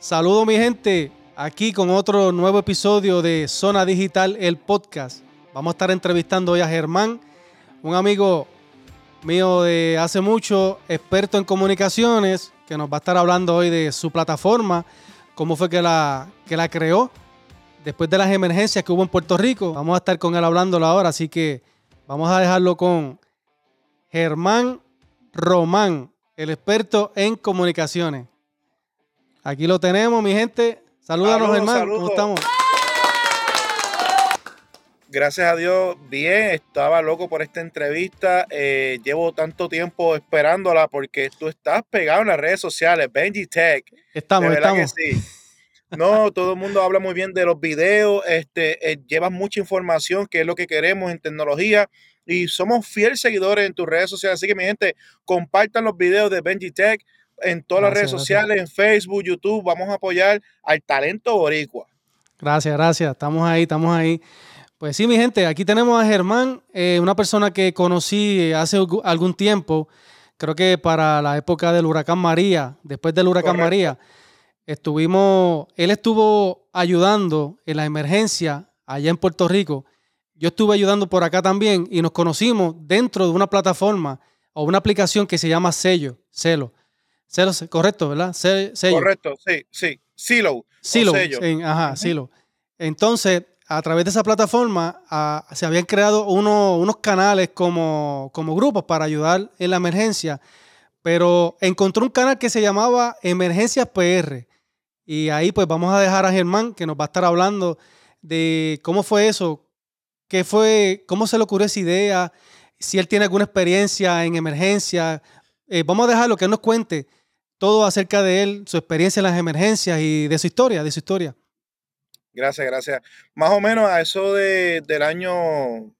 Saludo mi gente, aquí con otro nuevo episodio de Zona Digital, el podcast. Vamos a estar entrevistando hoy a Germán, un amigo mío de hace mucho, experto en comunicaciones, que nos va a estar hablando hoy de su plataforma, cómo fue que la, que la creó después de las emergencias que hubo en Puerto Rico. Vamos a estar con él hablándolo ahora, así que vamos a dejarlo con Germán Román, el experto en comunicaciones. Aquí lo tenemos, mi gente. Salúdanos, Saludos, hermano. saludos. ¿Cómo estamos? Gracias a Dios, bien. Estaba loco por esta entrevista. Eh, llevo tanto tiempo esperándola porque tú estás pegado en las redes sociales. Benji Tech. Estamos, de estamos. que sí. No, todo el mundo habla muy bien de los videos. Este, eh, llevas mucha información, que es lo que queremos en tecnología. Y somos fieles seguidores en tus redes sociales. Así que, mi gente, compartan los videos de Benji Tech en todas las redes gracias. sociales, en Facebook, YouTube. Vamos a apoyar al talento boricua. Gracias, gracias. Estamos ahí, estamos ahí. Pues sí, mi gente, aquí tenemos a Germán, eh, una persona que conocí hace algún tiempo, creo que para la época del huracán María, después del huracán Correcto. María, estuvimos, él estuvo ayudando en la emergencia allá en Puerto Rico. Yo estuve ayudando por acá también y nos conocimos dentro de una plataforma o una aplicación que se llama Sello, Celo. Correcto, ¿verdad? Sello. Correcto, sí, sí. Silo. Silo, en- ajá. Silo. Entonces, a través de esa plataforma se habían creado uno- unos canales como, como grupos para ayudar en la emergencia, pero encontró un canal que se llamaba Emergencias PR. Y ahí pues vamos a dejar a Germán que nos va a estar hablando de cómo fue eso, qué fue, cómo se le ocurrió esa idea, si él tiene alguna experiencia en emergencia. Eh, vamos a dejarlo que él nos cuente todo acerca de él, su experiencia en las emergencias y de su historia, de su historia. Gracias, gracias. Más o menos a eso de, del año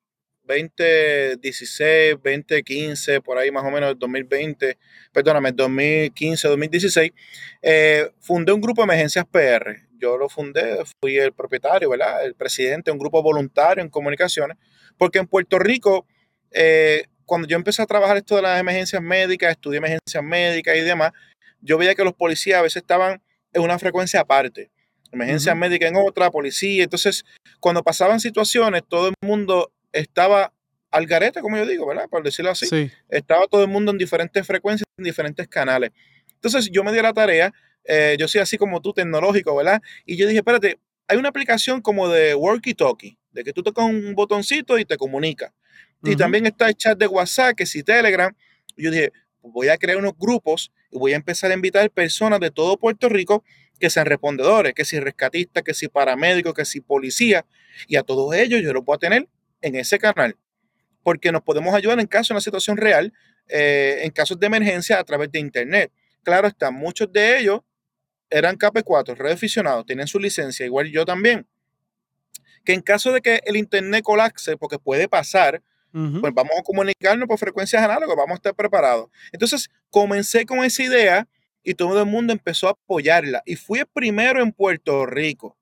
2016, 2015, por ahí más o menos 2020, perdóname, 2015, 2016, eh, fundé un grupo de emergencias PR. Yo lo fundé, fui el propietario, ¿verdad? El presidente, un grupo voluntario en comunicaciones, porque en Puerto Rico, eh, cuando yo empecé a trabajar esto de las emergencias médicas, estudié emergencias médicas y demás, yo veía que los policías a veces estaban en una frecuencia aparte emergencia médica en otra, policía. Entonces, cuando pasaban situaciones, todo el mundo estaba al garete, como yo digo, ¿verdad? Por decirlo así. Sí. Estaba todo el mundo en diferentes frecuencias, en diferentes canales. Entonces, yo me di la tarea, eh, yo soy así como tú, tecnológico, ¿verdad? Y yo dije, espérate, hay una aplicación como de walkie-talkie, de que tú tocas un botoncito y te comunica. Y también está el chat de WhatsApp, que si Telegram. Yo dije, voy a crear unos grupos y voy a empezar a invitar personas de todo Puerto Rico que sean respondedores, que si rescatistas, que si paramédicos, que si policía. Y a todos ellos yo los voy a tener en ese canal. Porque nos podemos ayudar en caso de una situación real, eh, en casos de emergencia a través de Internet. Claro está, muchos de ellos eran KP4, reaficionados, tienen su licencia, igual yo también. Que en caso de que el Internet colapse, porque puede pasar, Ujú. pues vamos a comunicarnos por frecuencias análogas, vamos a estar preparados. Entonces, comencé con esa idea y todo el mundo empezó a apoyarla. Y fui el primero en Puerto Rico.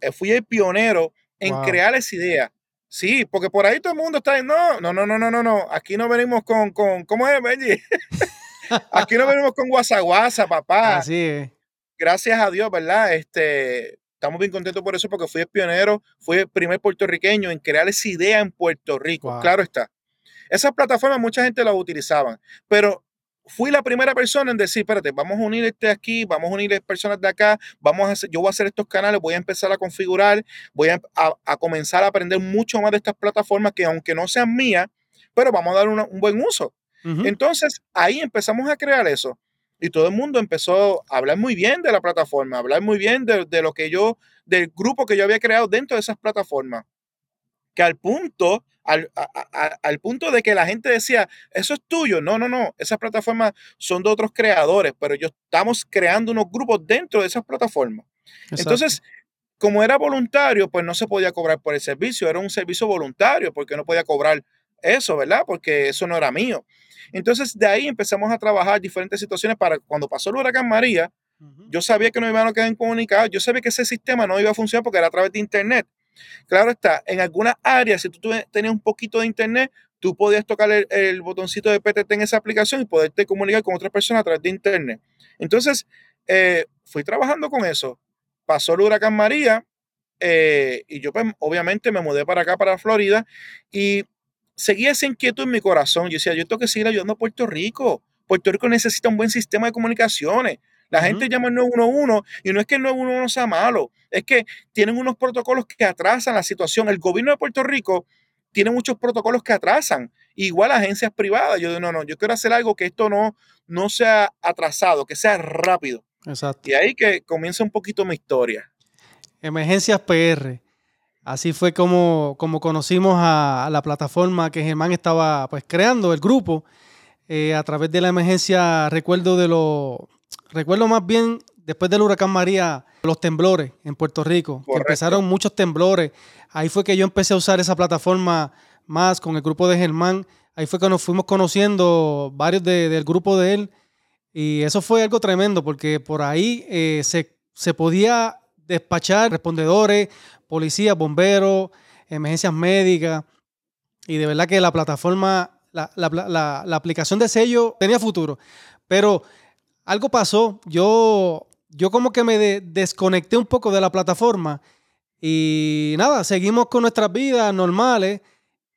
Eh, Fui el pionero en Wow. crear esa idea. Sí, porque por ahí todo el mundo está, no, no, no, no, no, no, no. Aquí no venimos con, con ¿cómo es, Benji? Aquí no venimos con guasaguasa, papá Así es. gracias a Dios, ¿verdad? Este, estamos bien contentos por eso porque fui el pionero, fui el primer puertorriqueño en crear esa idea en Puerto Rico. Wow. Claro está. Esas plataformas mucha gente las utilizaban, pero fui la primera persona en decir, espérate, vamos a unir este aquí, vamos a unir personas de acá, vamos a hacer, yo voy a hacer estos canales, voy a empezar a configurar, voy a, a- a comenzar a aprender mucho más de estas plataformas que aunque no sean mías, pero vamos a dar una- un buen uso. Entonces, ahí empezamos a crear eso. Y todo el mundo empezó a hablar muy bien de la plataforma, a hablar muy bien de, de lo que yo, del grupo que yo había creado dentro de esas plataformas. Que al punto, al, a- a- al punto de que la gente decía, eso es tuyo. No, no, no. Esas plataformas son de otros creadores, pero yo estamos creando unos grupos dentro de esas plataformas. Exacto. Entonces, como era voluntario, pues no se podía cobrar por el servicio, era un servicio voluntario, porque no podía cobrar eso, ¿verdad? Porque eso no era mío. Entonces, de ahí empezamos a trabajar diferentes situaciones para cuando pasó el huracán María, yo sabía que no iban a quedar incomunicados, yo sabía que ese sistema no iba a funcionar porque era a través de Internet. Claro está, en algunas áreas, si tú tenías un poquito de Internet, tú podías tocar el, el botoncito de PTT en esa aplicación y poderte comunicar con otras personas a través de Internet. Entonces, eh, fui trabajando con eso. Pasó el huracán María eh, y yo pues, obviamente me mudé para acá, para Florida, y seguía esa inquietud en mi corazón. Yo decía, yo tengo que seguir ayudando a Puerto Rico. Puerto Rico necesita un buen sistema de comunicaciones. La gente llama al 911 y no es que el 911 sea malo, es que tienen unos protocolos que atrasan la situación. El gobierno de Puerto Rico tiene muchos protocolos que atrasan, igual agencias privadas. Yo digo, no, no, yo quiero hacer algo que esto no, no sea atrasado, que sea rápido. Exacto. Y ahí que comienza un poquito mi historia. Emergencias PR. Así fue como, como conocimos a, la plataforma que Germán estaba pues creando, el grupo, eh, a través de la emergencia, recuerdo de lo, recuerdo más bien después del huracán María, los temblores en Puerto Rico, que empezaron muchos temblores. Ahí fue que yo empecé a usar esa plataforma más con el grupo de Germán. Ahí fue que nos fuimos conociendo varios del grupo de él. Y eso fue algo tremendo porque por ahí eh, se, se podía despachar respondedores, policías, bomberos, emergencias médicas. Y de verdad que la plataforma, la, aplicación de sello tenía futuro. Pero algo pasó. Yo, yo como que me desconecté un poco de la plataforma. Y nada, seguimos con nuestras vidas normales.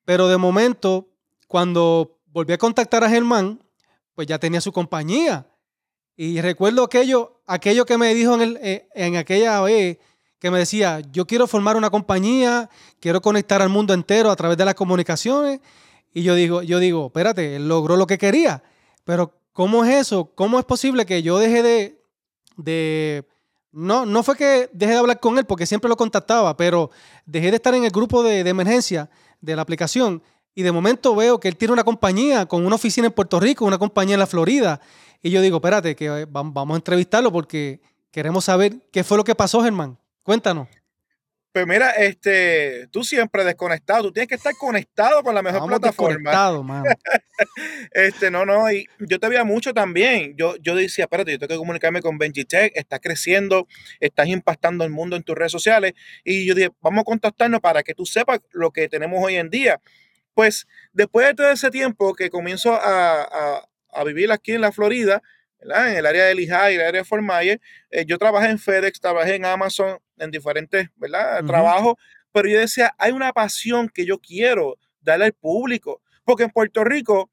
Pero de momento, cuando volví a contactar a Germán, pues ya tenía su compañía. Y recuerdo aquello, aquello que me dijo en, el, eh, en aquella vez que me decía, yo quiero formar una compañía, quiero conectar al mundo entero a través de las comunicaciones. Y yo digo, yo digo, espérate, él logró lo que quería, pero ¿cómo es eso? ¿Cómo es posible que yo deje de, de no, no fue que dejé de hablar con él porque siempre lo contactaba, pero dejé de estar en el grupo de, de, emergencia de la aplicación y de momento veo que él tiene una compañía con una oficina en Puerto Rico, una compañía en la Florida. Y yo digo, espérate, que vamos a entrevistarlo porque queremos saber qué fue lo que pasó, Germán. Cuéntanos. Pues mira, este, tú siempre desconectado, tú tienes que estar conectado con la mejor plataforma. este, no, no, y yo te veía mucho también. Yo, yo decía, espérate, yo tengo que comunicarme con Benji Tech, está creciendo, estás impactando el mundo en tus redes sociales. Y yo dije, vamos a contactarnos para que tú sepas lo que tenemos hoy en día. Pues después de todo ese tiempo que comienzo a, a vivir aquí en la Florida, en el área de Lehigh, el área de Fort Myers. Eh, yo trabajé en FedEx, trabajé en Amazon, en diferentes ¿verdad? trabajos, pero yo decía, hay una pasión que yo quiero darle al público, porque en Puerto Rico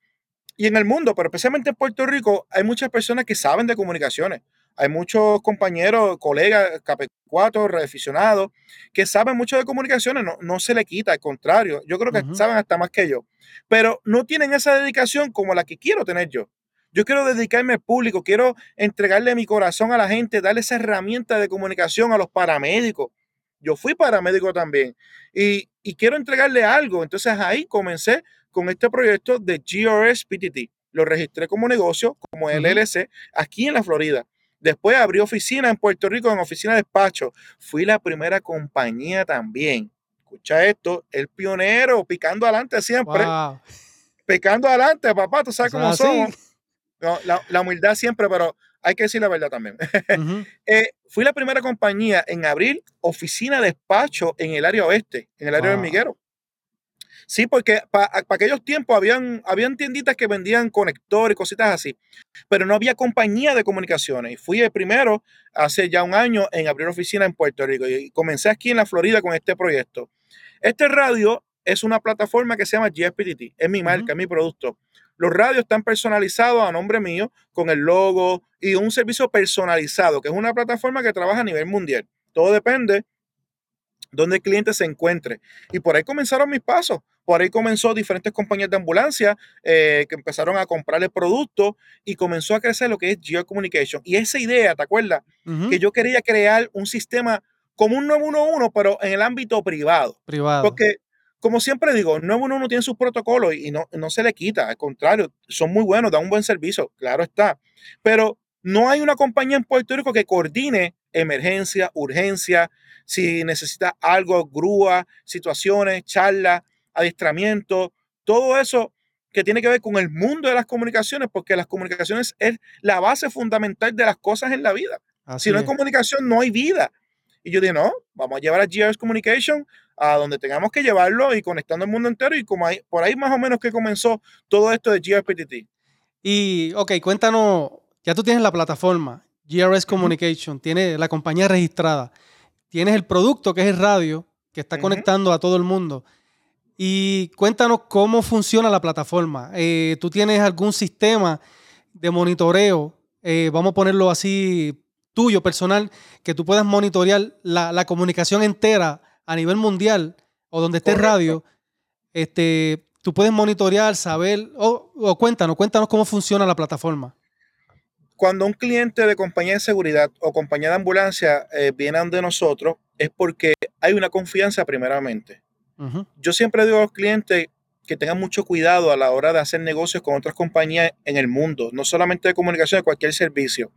y en el mundo, pero especialmente en Puerto Rico, hay muchas personas que saben de comunicaciones. Hay muchos compañeros, colegas, KP4, reaficionados, que saben mucho de comunicaciones, no, no se le quita, al contrario, yo creo que saben hasta más que yo, pero no tienen esa dedicación como la que quiero tener yo. Yo quiero dedicarme al público, quiero entregarle mi corazón a la gente, darle esa herramienta de comunicación a los paramédicos. Yo fui paramédico también y, quiero entregarle algo. Entonces ahí comencé con este proyecto de GRS PTT. Lo registré como negocio, como LLC, aquí en la Florida. Después abrí oficina en Puerto Rico, en oficina de despacho. Fui la primera compañía también. Escucha esto, el pionero, picando adelante siempre. Picando adelante, papá, tú sabes cómo somos la, humildad siempre, pero hay que decir la verdad también. Eh, fui la primera compañía en abrir oficina de despacho en el área oeste, en el área del Miguero. Sí, porque para aquellos tiempos habían, habían tienditas que vendían conectores y cositas así, pero no había compañía de comunicaciones. Y fui el primero hace ya un año en abrir oficina en Puerto Rico y comencé aquí en la Florida con este proyecto. Este radio es una plataforma que se llama GSPTT, es mi marca, es mi producto. Los radios están personalizados a nombre mío con el logo y un servicio personalizado, que es una plataforma que trabaja a nivel mundial. Todo depende donde el cliente se encuentre. Y por ahí comenzaron mis pasos. Por ahí comenzó diferentes compañías de ambulancia eh, que empezaron a comprar el producto y comenzó a crecer lo que es Geocommunication. Y esa idea, ¿te acuerdas? Que yo quería crear un sistema como un 911, pero en el ámbito privado. Privado. Porque como siempre digo, 911 tiene sus protocolos y no, no se le quita, al contrario, son muy buenos, dan un buen servicio, claro está. Pero no hay una compañía en Puerto Rico que coordine emergencia, urgencia, si necesita algo, grúa, situaciones, charlas, adiestramiento, todo eso que tiene que ver con el mundo de las comunicaciones, porque las comunicaciones es la base fundamental de las cosas en la vida. si no hay comunicación, no hay vida. Y yo dije, no, vamos a llevar a GRS Communication a donde tengamos que llevarlo y conectando el mundo entero. Y como hay, por ahí más o menos que comenzó todo esto de GRPTT. Y, ok, cuéntanos, ya tú tienes la plataforma, GRS Communication, tiene la compañía registrada. Tienes el producto que es el radio, que está conectando a todo el mundo. Y cuéntanos cómo funciona la plataforma. Eh, ¿Tú tienes algún sistema de monitoreo? Eh, vamos a ponerlo así, tuyo, personal, que tú puedas monitorear la, comunicación entera a nivel mundial o donde esté radio. Este, tú puedes monitorear, saber, o, cuéntanos, cuéntanos cómo funciona la plataforma. Cuando un cliente de compañía de seguridad o compañía de ambulancia eh, viene ante nosotros, es porque hay una confianza primeramente. Yo siempre digo a los clientes que tengan mucho cuidado a la hora de hacer negocios con otras compañías en el mundo, no solamente de comunicación, de cualquier servicio.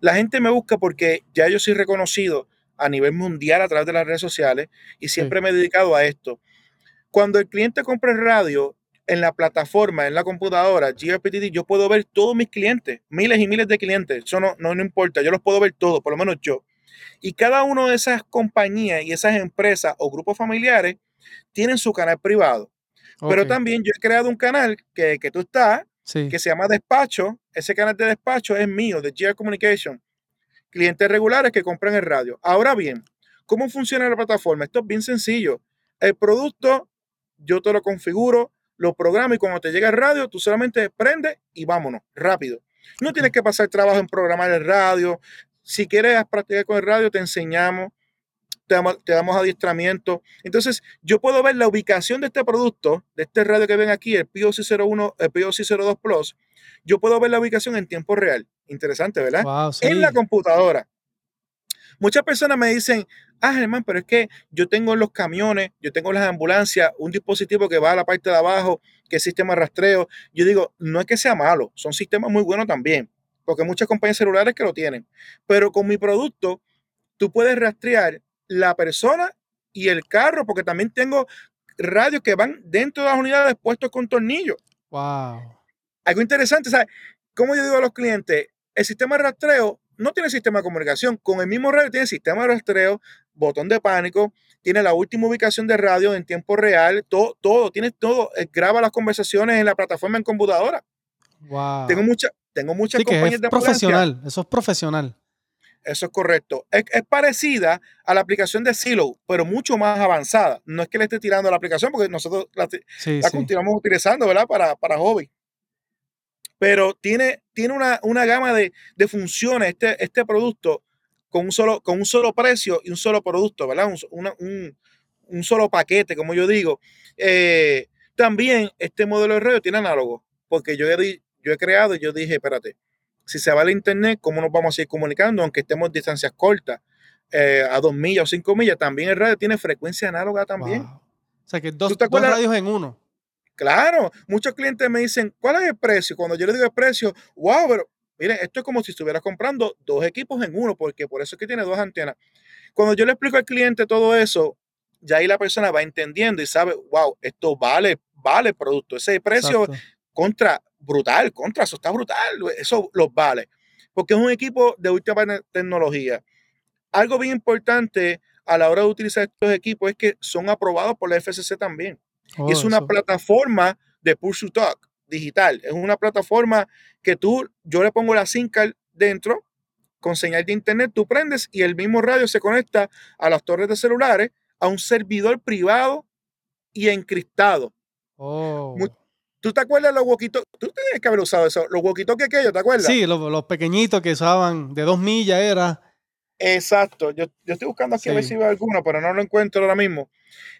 La gente me busca porque ya yo soy reconocido a nivel mundial a través de las redes sociales y siempre me he dedicado a esto. Cuando el cliente compra el radio en la plataforma, en la computadora, GRPTD, yo puedo ver todos mis clientes, miles y miles de clientes. Eso no, no, no importa, yo los puedo ver todos, por lo menos yo. Y cada una de esas compañías y esas empresas o grupos familiares tienen su canal privado. Pero también yo he creado un canal que, que tú estás, que se llama Despacho. Ese canal de despacho es mío, de GR Communication. Clientes regulares que compran el radio. Ahora bien, ¿cómo funciona la plataforma? Esto es bien sencillo. El producto yo te lo configuro, lo programo y cuando te llega el radio, tú solamente prendes y vámonos, rápido. No tienes que pasar trabajo en programar el radio. Si quieres practicar con el radio, te enseñamos, te damos, adiestramiento. Entonces, yo puedo ver la ubicación de este producto, de este radio que ven aquí, el POC01, el POC02 Plus. Yo puedo ver la ubicación en tiempo real. Interesante, ¿verdad? En la computadora. Muchas personas me dicen, ah, Germán, pero es que yo tengo en los camiones, yo tengo en las ambulancias un dispositivo que va a la parte de abajo, que es sistema de rastreo. Yo digo, no es que sea malo, son sistemas muy buenos también, porque hay muchas compañías celulares que lo tienen. Pero con mi producto, tú puedes rastrear la persona y el carro, porque también tengo radios que van dentro de las unidades puestos con tornillos. Wow. Algo interesante, ¿sabes? Como yo digo a los clientes, el sistema de rastreo no tiene sistema de comunicación. Con el mismo radio tiene sistema de rastreo, botón de pánico, tiene la última ubicación de radio en tiempo real, todo, todo, tiene todo. Eh, graba las conversaciones en la plataforma en computadora. Wow. Tengo, mucha, tengo muchas compañías de profesional, eso es profesional. Eso es correcto. Es, parecida a la aplicación de Silo, pero mucho más avanzada. No es que le esté tirando la aplicación, porque nosotros la, continuamos utilizando, ¿verdad? Para, para hobby pero tiene, tiene una, gama de, funciones este, este producto con un, solo, con un solo precio y un solo producto, ¿verdad? Un, solo paquete, como yo digo. Eh, también este modelo de radio tiene análogo, porque yo he, yo he creado y yo dije, espérate, si se va al internet, ¿cómo nos vamos a ir comunicando? Aunque estemos distancias cortas, eh, a dos millas o cinco millas, también el radio tiene frecuencia análoga también. O sea que dos, dos radios en uno. Claro, muchos clientes me dicen, ¿cuál es el precio? Cuando yo le digo el precio, wow, pero miren, esto es como si estuvieras comprando dos equipos en uno, porque por eso es que tiene dos antenas. Cuando yo le explico al cliente todo eso, ya ahí la persona va entendiendo y sabe, wow, esto vale, vale el producto. Ese precio contra, brutal, contra, eso está brutal, eso los vale. Porque es un equipo de última tecnología. Algo bien importante a la hora de utilizar estos equipos es que son aprobados por la FCC también es oh, una plataforma de push to talk digital. Es una plataforma que tú, yo le pongo la SIM card dentro con señal de internet, tú prendes y el mismo radio se conecta a las torres de celulares, a un servidor privado y encriptado. Oh. ¿Tú te acuerdas de los huequitos? Tú tienes que haber usado eso, los huequitos que aquellos, ¿te acuerdas? Sí, los, pequeñitos que usaban de dos millas era. Exacto. Yo, estoy buscando aquí a ver si veo alguno, pero no lo encuentro ahora mismo.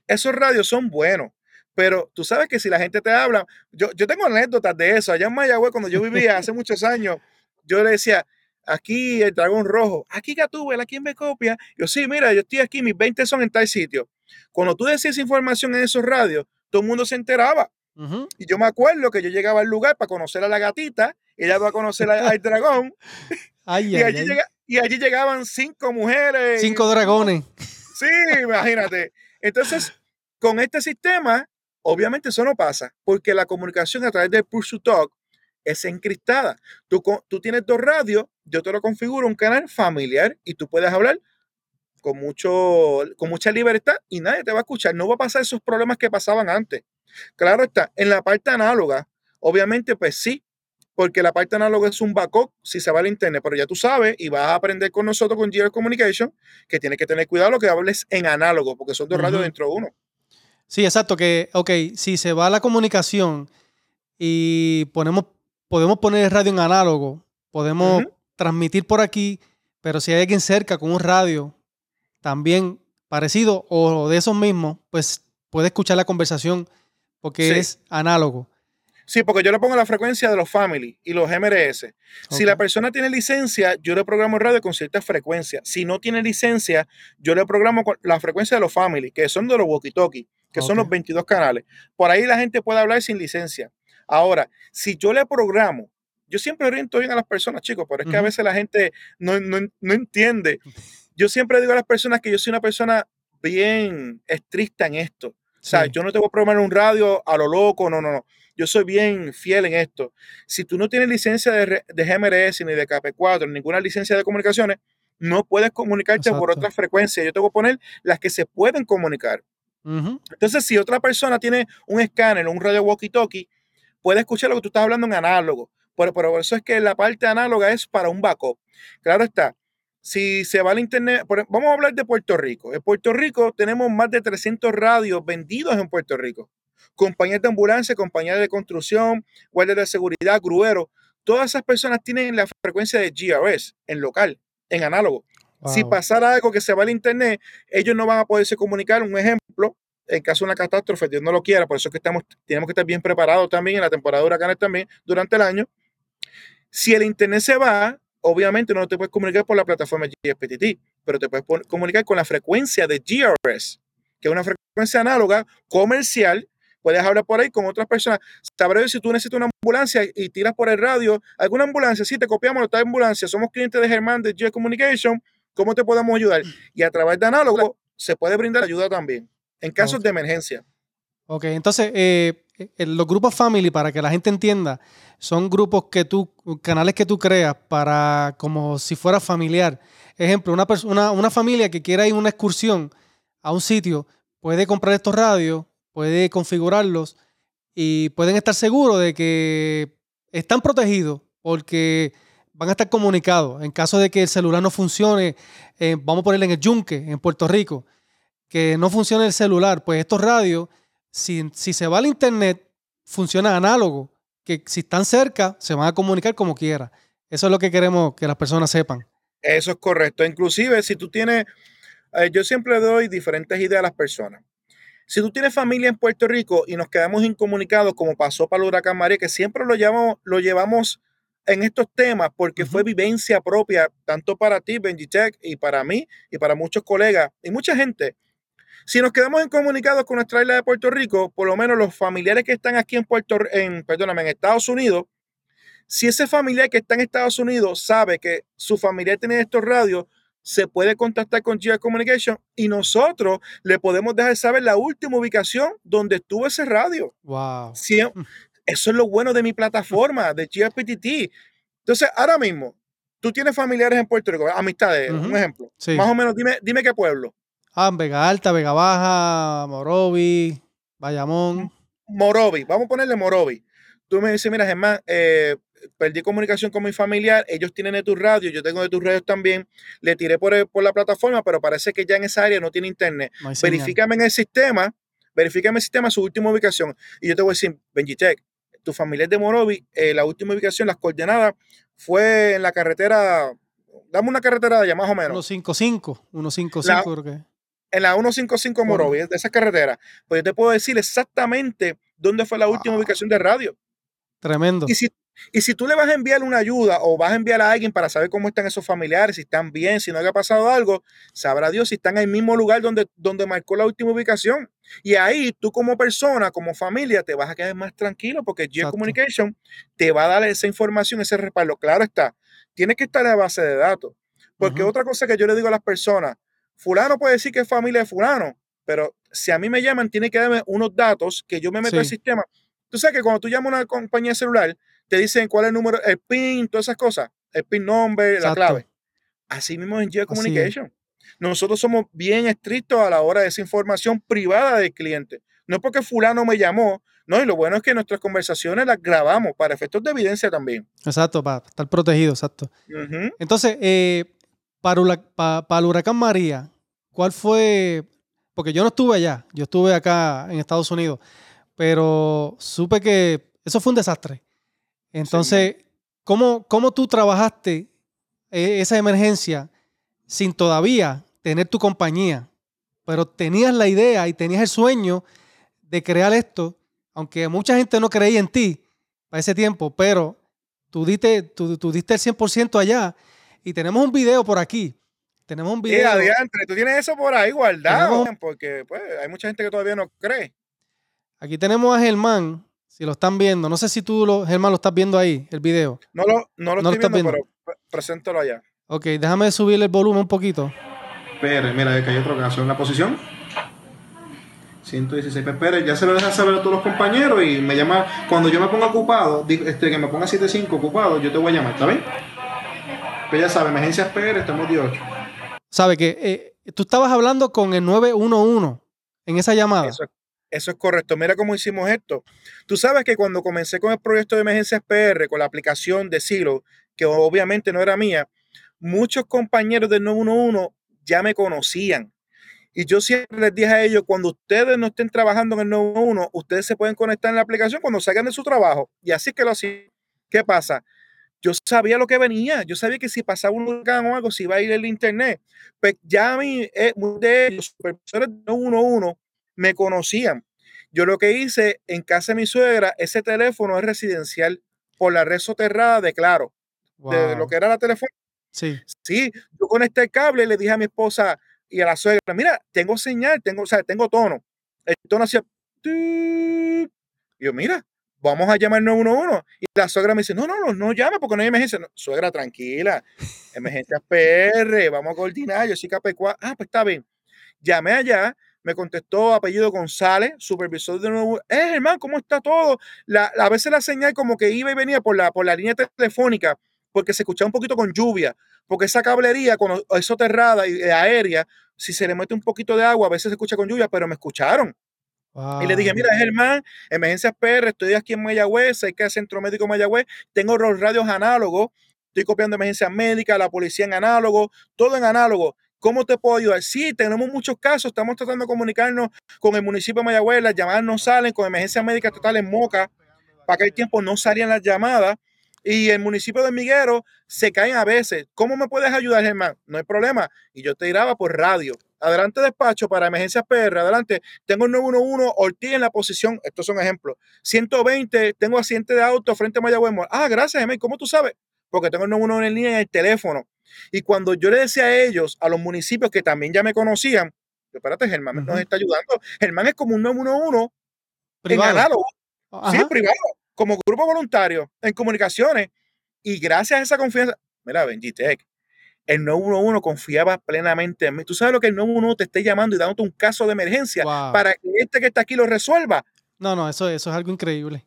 Esos radios son buenos. Pero tú sabes que si la gente te habla, yo, yo tengo anécdotas de eso. Allá en Mayagüez, cuando yo vivía hace muchos años, yo le decía, aquí el dragón rojo, aquí Gatúbel, aquí en Becopia. Yo, sí, mira, yo estoy aquí, mis 20 son en tal sitio. Cuando tú decías información en esos radios, todo el mundo se enteraba. Y yo me acuerdo que yo llegaba al lugar para conocer a la gatita, ella va a conocer al dragón. y, allí y, allí llegaban cinco mujeres. Cinco dragones. Sí, imagínate. Entonces, con este sistema, Obviamente eso no pasa porque la comunicación a través del push to talk es encriptada. Tú, tú tienes dos radios, yo te lo configuro un canal familiar y tú puedes hablar con, mucho, con mucha libertad y nadie te va a escuchar. No va a pasar esos problemas que pasaban antes. Claro está, en la parte análoga, obviamente pues sí, porque la parte análoga es un backup si se va al internet, pero ya tú sabes y vas a aprender con nosotros con GR Communication que tienes que tener cuidado lo que hables en análogo, porque son dos radios dentro de uno. Sí, exacto, que, ok, si se va la comunicación y ponemos, podemos poner el radio en análogo, podemos transmitir por aquí, pero si hay alguien cerca con un radio también parecido o de esos mismos, pues puede escuchar la conversación porque es análogo. Sí, porque yo le pongo la frecuencia de los family y los MRS. Si la persona tiene licencia, yo le programo el radio con cierta frecuencia. Si no tiene licencia, yo le programo la frecuencia de los family, que son de los walkie-talkie, que son los 22 canales. Por ahí la gente puede hablar sin licencia. Ahora, si yo le programo, yo siempre oriento bien a las personas, chicos, pero es que a veces la gente no, no, no entiende. Yo siempre digo a las personas que yo soy una persona bien estricta en esto. O sea, yo no te voy a programar un radio a lo loco, no, no, no. Yo soy bien fiel en esto. Si tú no tienes licencia de, de GMRS ni de KP4, ninguna licencia de comunicaciones, no puedes comunicarte por otra frecuencia. Yo te voy a poner las que se pueden comunicar. Entonces, si otra persona tiene un escáner o un radio walkie-talkie, puede escuchar lo que tú estás hablando en análogo. Pero, pero eso es que la parte análoga es para un backup. Claro está, si se va al internet, vamos a hablar de Puerto Rico. En Puerto Rico tenemos más de 300 radios vendidos en Puerto Rico. Compañías de ambulancia, compañías de construcción, guardias de seguridad, grueros. Todas esas personas tienen la frecuencia de GRS en local, en análogo. Si pasara algo que se va al internet, ellos no van a poderse comunicar. Un ejemplo, en caso de una catástrofe, Dios no lo quiera, por eso es que estamos, tenemos que estar bien preparados también en la temporada de huracanes también durante el año. Si el internet se va, obviamente no te puedes comunicar por la plataforma GSPTT, pero te puedes comunicar con la frecuencia de GRS, que es una frecuencia análoga comercial. Puedes hablar por ahí con otras personas. Sabré si tú necesitas una ambulancia y tiras por el radio, alguna ambulancia, sí, te copiamos esta ambulancia, somos clientes de Germán de GS Communication, ¿cómo te podemos ayudar? Y a través de análogo se puede brindar ayuda también, en casos de emergencia. Ok, entonces, eh, los grupos family, para que la gente entienda, son grupos que tú, canales que tú creas para como si fuera familiar. Ejemplo, una, persona, una familia que quiera ir a una excursión a un sitio, puede comprar estos radios, puede configurarlos y pueden estar seguros de que están protegidos porque van a estar comunicados. En caso de que el celular no funcione, eh, vamos a ponerle en el yunque, en Puerto Rico, que no funcione el celular, pues estos radios si, se va al internet, funciona análogo, que si están cerca, se van a comunicar como quiera. Eso es lo que queremos que las personas sepan. Eso es correcto. Inclusive, si tú tienes, eh, yo siempre doy diferentes ideas a las personas. Si tú tienes familia en Puerto Rico y nos quedamos incomunicados, como pasó para el huracán María, que siempre lo llevamos, lo llevamos en estos temas porque fue vivencia propia, tanto para ti, Benji Tech, y para mí, y para muchos colegas, y mucha gente si nos quedamos incomunicados con nuestra isla de Puerto Rico, por lo menos los familiares que están aquí en Puerto en, perdóname, en Estados Unidos, si ese familiar que está en Estados Unidos sabe que su familiar tiene estos radios, se puede contactar con GR Communication y nosotros le podemos dejar saber la última ubicación donde estuvo ese radio. Wow. eso es lo bueno de mi plataforma, de GRPTT. Entonces, ahora mismo, tú tienes familiares en Puerto Rico, amistades, un ejemplo. Más o menos, dime, dime qué pueblo. Ah, Vega Alta, Vega Baja, Morovi, Bayamón. Morovi, vamos a ponerle Morovi. Tú me dices, mira, Germán, eh, perdí comunicación con mi familiar, ellos tienen de tu radio, yo tengo de tus radios también, le tiré por, la plataforma, pero parece que ya en esa área no tiene internet. verifícame en el sistema, verifícame en el sistema su última ubicación. Y yo te voy a decir, Benjitech, tu familia es de Morovi, eh, la última ubicación, las coordenadas, fue en la carretera, dame una carretera ya más o menos. 155, 155 creo que en la 155 Morovi, de esa carretera, pues yo te puedo decir exactamente dónde fue la última ubicación de radio. Tremendo. Y si, y si tú le vas a enviar una ayuda o vas a enviar a alguien para saber cómo están esos familiares, si están bien, si no haya pasado algo, sabrá Dios si están en el mismo lugar donde, donde marcó la última ubicación. Y ahí tú como persona, como familia, te vas a quedar más tranquilo porque G Communication te va a dar esa información, ese respaldo. Claro está, tiene que estar en la base de datos. Porque otra cosa que yo le digo a las personas, fulano puede decir que es familia de fulano, pero si a mí me llaman, tiene que darme unos datos que yo me meto al sistema. Tú sabes que cuando tú llamas a una compañía celular, te dicen cuál es el número, el PIN, todas esas cosas, el PIN nombre, la clave. Así mismo en Communication. Nosotros somos bien estrictos a la hora de esa información privada del cliente. No es porque fulano me llamó, No, y lo bueno es que nuestras conversaciones las grabamos para efectos de evidencia también. Exacto, para estar protegido, exacto. Entonces, eh, para, para, el huracán María, ¿cuál fue? Porque yo no estuve allá, yo estuve acá en Estados Unidos, pero supe que eso fue un desastre. Entonces, ¿cómo, ¿cómo tú trabajaste e, esa emergencia sin todavía tener tu compañía? Pero tenías la idea y tenías el sueño de crear esto, aunque mucha gente no creía en ti para ese tiempo, pero tú diste, tú, tú diste el 100% allá y tenemos un video por aquí. Tenemos un video. tú tienes eso por ahí guardado, porque pues, hay mucha gente que todavía no cree. Aquí tenemos a Germán, si lo están viendo. No sé si tú, lo, Germán, lo estás viendo ahí, el video. No lo, no lo estoy viendo, pero preséntalo allá. Ok, déjame subirle el volumen un poquito. Pérez, mira, que hay otro caso en la posición. 116 Pérez, ya se lo deja saber a todos los compañeros y me llama, cuando yo me ponga ocupado, este, que me ponga 75 ocupado, yo te voy a llamar, ¿está bien? Pues ya sabe, emergencias Pérez, estamos de 8. Sabe que eh, tú estabas hablando con el 911 en esa llamada. Eso, eso, es correcto. Mira cómo hicimos esto. Tú sabes que cuando comencé con el proyecto de emergencias PR, con la aplicación de Silo, que obviamente no era mía, muchos compañeros del 911 ya me conocían. Y yo siempre les dije a ellos, cuando ustedes no estén trabajando en el 911, ustedes se pueden conectar en la aplicación cuando salgan de su trabajo. Y así que lo hacía. ¿Qué pasa? Yo sabía lo que venía, yo sabía que si pasaba un huracán o algo, si iba a ir el internet. Pues ya a mí, eh, muchos de ellos, supervisores de 911, me conocían. Yo lo que hice en casa de mi suegra, ese teléfono es residencial por la red soterrada de Claro, de lo que era la teléfono. Sí. Sí, yo conecté el cable y le dije a mi esposa, y a la suegra, mira, tengo señal, tengo, o sea, tengo tono. El tono hacía. Y yo, mira, vamos a llamar 911. Y la suegra me dice, no, no, no, no llame porque no hay emergencia. suegra, tranquila, emergencia PR, vamos a coordinar. Yo sí KP4. Ah, pues está bien. Llamé allá, me contestó apellido González, supervisor de nuevo. Eh, hermano, ¿cómo está todo? La, a veces la señal como que iba y venía por la, por la línea telefónica porque se escuchaba un poquito con lluvia, porque esa cablería, cuando es soterrada y aérea, si se le mete un poquito de agua, a veces se escucha con lluvia, pero me escucharon. Y le dije, mira, Germán, emergencias PR, estoy aquí en Mayagüez, que es Centro Médico Mayagüez, tengo los radios análogos, estoy copiando emergencias médicas, la policía en análogo, todo en análogo. ¿Cómo te puedo ayudar? Sí, tenemos muchos casos, estamos tratando de comunicarnos con el municipio de Mayagüez, las llamadas no salen, con emergencias médicas totales en Moca, para que el tiempo no salían las llamadas y el municipio de Miguero se caen a veces. ¿Cómo me puedes ayudar, Germán? No hay problema. Y yo te graba por radio. Adelante despacho para emergencias PR. Adelante. Tengo el 911 Ortiz en la posición. Estos son ejemplos. 120. Tengo accidente de auto frente a Mayagüez. Ah, gracias, Germán. ¿Cómo tú sabes? Porque tengo el 911 en línea en el teléfono. Y cuando yo le decía a ellos, a los municipios que también ya me conocían, espérate, Germán nos está ayudando. Germán es como un 911 privado. en análogo. Sí, privado como grupo voluntario en comunicaciones y gracias a esa confianza, mira, Benjitec, el 911 confiaba plenamente en mí. ¿Tú sabes lo que el 911 te esté llamando y dándote un caso de emergencia para que este que está aquí lo resuelva? No, no, eso, eso es algo increíble.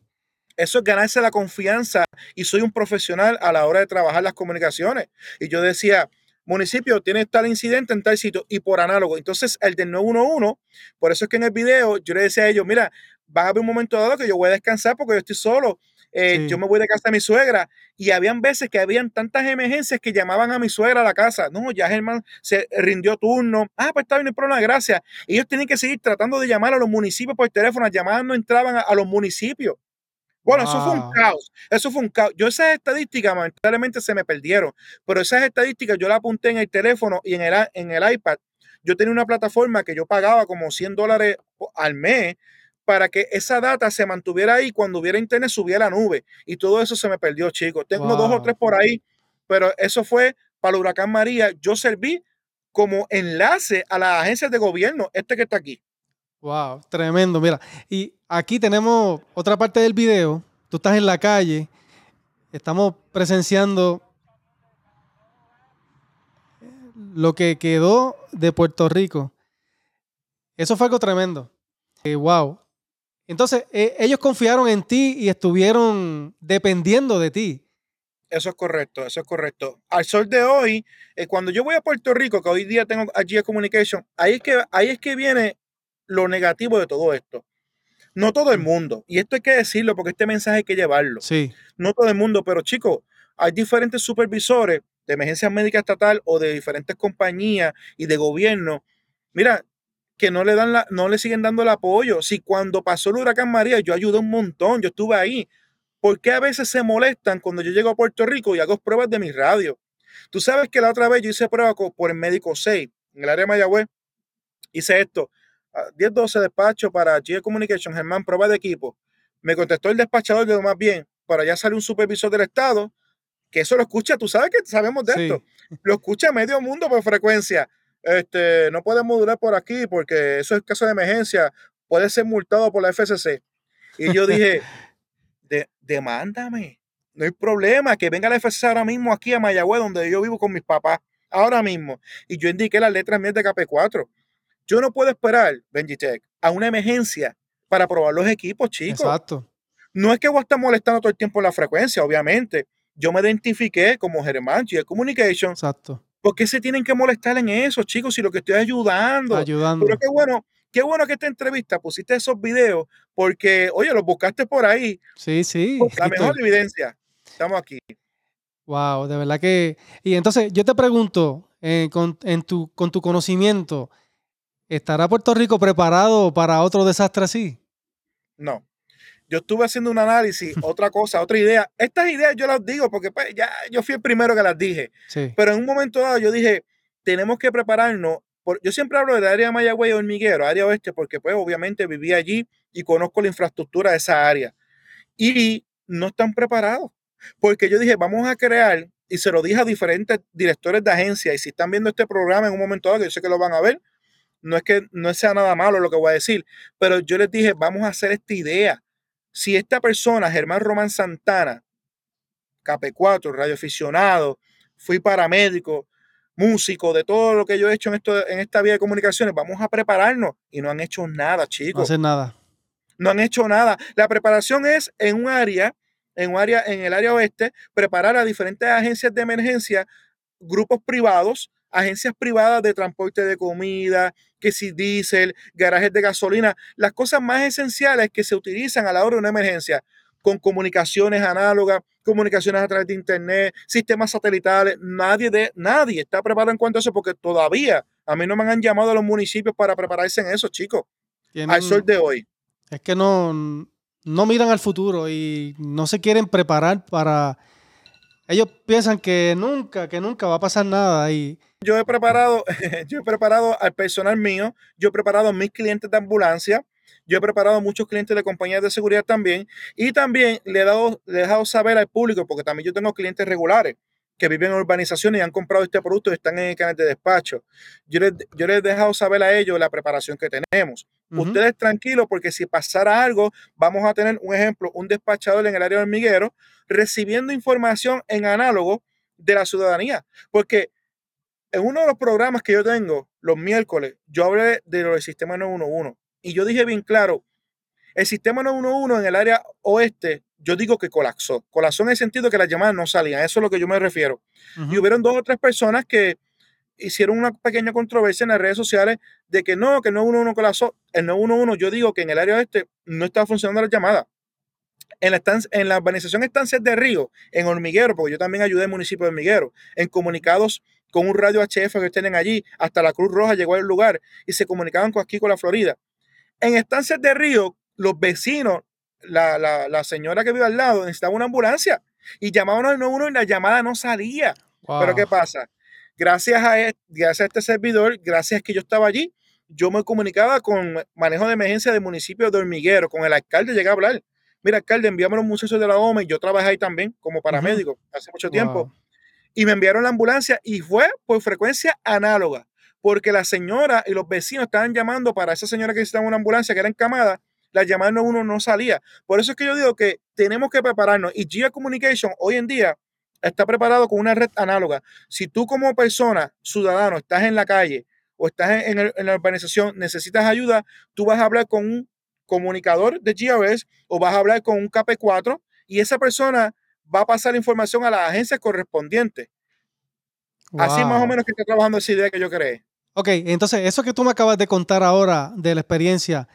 Eso es ganarse la confianza y soy un profesional a la hora de trabajar las comunicaciones. Y yo decía, municipio tiene tal incidente en tal sitio y por análogo. Entonces, el del 911, por eso es que en el video yo le decía a ellos, mira, va a haber un momento dado que yo voy a descansar porque yo estoy solo. Eh, yo me voy de casa de mi suegra y habían veces que habían tantas emergencias que llamaban a mi suegra a la casa. No, ya Germán se rindió turno. Ah, pues está bien, no hay problema, gracias. Ellos tienen que seguir tratando de llamar a los municipios por teléfono. Las llamadas no entraban a, los municipios. Bueno, eso fue un caos. Eso fue un caos. Yo esas estadísticas, lamentablemente, se me perdieron. Pero esas estadísticas yo las apunté en el teléfono y en el, en el iPad. Yo tenía una plataforma que yo pagaba como 100 dólares al mes para que esa data se mantuviera ahí cuando hubiera internet subiera a la nube. Y todo eso se me perdió, chicos. Tengo dos o tres por ahí, pero eso fue para el huracán María. Yo serví como enlace a las agencias de gobierno, este que está aquí. Wow, tremendo. Mira, y aquí tenemos otra parte del video. Tú estás en la calle, estamos presenciando lo que quedó de Puerto Rico. Eso fue algo tremendo. wow. Entonces, eh, ellos confiaron en ti y estuvieron dependiendo de ti. Eso es correcto, eso es correcto. Al sol de hoy, eh, cuando yo voy a Puerto Rico, que hoy día tengo allí Communication, ahí es, que, ahí es que viene lo negativo de todo esto. No todo el mundo. Y esto hay que decirlo porque este mensaje hay que llevarlo. Sí. No todo el mundo, pero chicos, hay diferentes supervisores de emergencia médica estatal o de diferentes compañías y de gobierno. Mira, que no le dan la, no le siguen dando el apoyo. Si cuando pasó el huracán María, yo ayudé un montón, yo estuve ahí. ¿Por qué a veces se molestan cuando yo llego a Puerto Rico y hago pruebas de mi radio? Tú sabes que la otra vez yo hice pruebas por el médico 6 en el área de Mayagüez. Hice esto. 10-12 despacho para G Communication, Germán, prueba de equipo. Me contestó el despachador de lo más bien. Para allá sale un supervisor del Estado, que eso lo escucha, tú sabes que sabemos de esto. Lo escucha medio mundo por frecuencia. Este, no podemos durar por aquí porque eso es caso de emergencia. Puede ser multado por la FCC. Y yo dije, demándame. No hay problema, que venga la FCC ahora mismo aquí a Mayagüez, donde yo vivo con mis papás, ahora mismo. Y yo indiqué las letras mías de KP4. Yo no puedo esperar, Benji Tech, a una emergencia para probar los equipos, chicos. Exacto. No es que voy a estar molestando todo el tiempo la frecuencia, obviamente. Yo me identifiqué como Germán G Communication. Exacto. ¿Por qué se tienen que molestar en eso, chicos? Si lo que estoy ayudando. Ayudando. Pero qué bueno, qué bueno que esta entrevista pusiste esos videos, porque, oye, los buscaste por ahí. Sí, sí. La mejor evidencia. Estamos aquí. Wow, de verdad que. Y entonces yo te pregunto, eh, con, tu, con tu conocimiento, ¿estará Puerto Rico preparado para otro desastre así? No. Yo estuve haciendo un análisis, otra cosa, otra idea. Estas ideas yo las digo porque pues, ya yo fui el primero que las dije. Pero en un momento dado yo dije, tenemos que prepararnos yo siempre hablo del área de Mayagüey y Hormiguero, área oeste, porque pues obviamente viví allí y conozco la infraestructura de esa área. Y no están preparados. Porque yo dije, vamos a crear, y se lo dije a diferentes directores de agencia, y si están viendo este programa en un momento dado, que yo sé que lo van a ver, no es que no sea nada malo lo que voy a decir, pero yo les dije, vamos a hacer esta idea. Si esta persona, Germán Román Santana, KP4, radioaficionado, fui paramédico, músico, de todo lo que yo he hecho en, esto, en esta vía de comunicaciones, vamos a prepararnos y no han hecho nada, chicos. No hacen nada. No han hecho nada. La preparación es en un área, en un área, en el área oeste, preparar a diferentes agencias de emergencia, grupos privados, agencias privadas de transporte de comida, que si diésel, garajes de gasolina, las cosas más esenciales que se utilizan a la hora de una emergencia con comunicaciones análogas, comunicaciones a través de internet, sistemas satelitales. Nadie, de, nadie está preparado en cuanto a eso porque todavía a mí no me han llamado a los municipios para prepararse en eso, chicos. al sol de hoy. Es que no, no miran al futuro y no se quieren preparar para... Ellos piensan que nunca, que nunca va a pasar nada y... Yo he preparado, yo he preparado al personal mío, yo he preparado a mis clientes de ambulancia, yo he preparado a muchos clientes de compañías de seguridad también y también le he, dado, le he dejado saber al público, porque también yo tengo clientes regulares que viven en urbanizaciones y han comprado este producto y están en el canal de despacho. Yo les, yo les he dejado saber a ellos la preparación que tenemos. Ustedes tranquilos porque si pasara algo, vamos a tener un ejemplo, un despachador en el área de hormiguero recibiendo información en análogo de la ciudadanía. Porque en uno de los programas que yo tengo los miércoles, yo hablé de lo del sistema 911 y yo dije bien claro, el sistema 911 en el área oeste, yo digo que colapsó. Colapsó en el sentido que las llamadas no salían. Eso es lo que yo me refiero. Y hubieron dos o tres personas que hicieron una pequeña controversia en las redes sociales de que no, que el 911 colapsó. El 911, yo digo que en el área oeste no estaba funcionando la llamada. En la, en la urbanización Estancias de Río, en Hormiguero, porque yo también ayudé al municipio de Hormiguero, en comunicados con un radio HF que tienen allí, hasta la Cruz Roja llegó al lugar y se comunicaban con aquí con la Florida. En estancias de Río, los vecinos, la, señora que vive al lado necesitaba una ambulancia y llamaban al 911 y la llamada no salía. Pero ¿qué pasa? Gracias a, este, gracias a este servidor, gracias a que yo estaba allí, yo me comunicaba con manejo de emergencia del municipio de Hormiguero, con el alcalde, llegué a hablar. Mira, alcalde, enviamos los muchachos de la OMA y yo trabajé ahí también como paramédico hace mucho tiempo. Y me enviaron la ambulancia y fue por frecuencia análoga porque la señora y los vecinos estaban llamando para esa señora que necesitaba una ambulancia que era encamada, la llamada no uno no salía. Por eso es que yo digo que tenemos que prepararnos y Gia Communication hoy en día está preparado con una red análoga. Si tú como persona, ciudadano, estás en la calle o estás en, la urbanización, necesitas ayuda, tú vas a hablar con un comunicador de GRS o vas a hablar con un KP4 y esa persona va a pasar información a las agencias correspondientes. Así más o menos que está trabajando esa idea que yo creé. Ok, entonces eso que tú me acabas de contar ahora de la experiencia,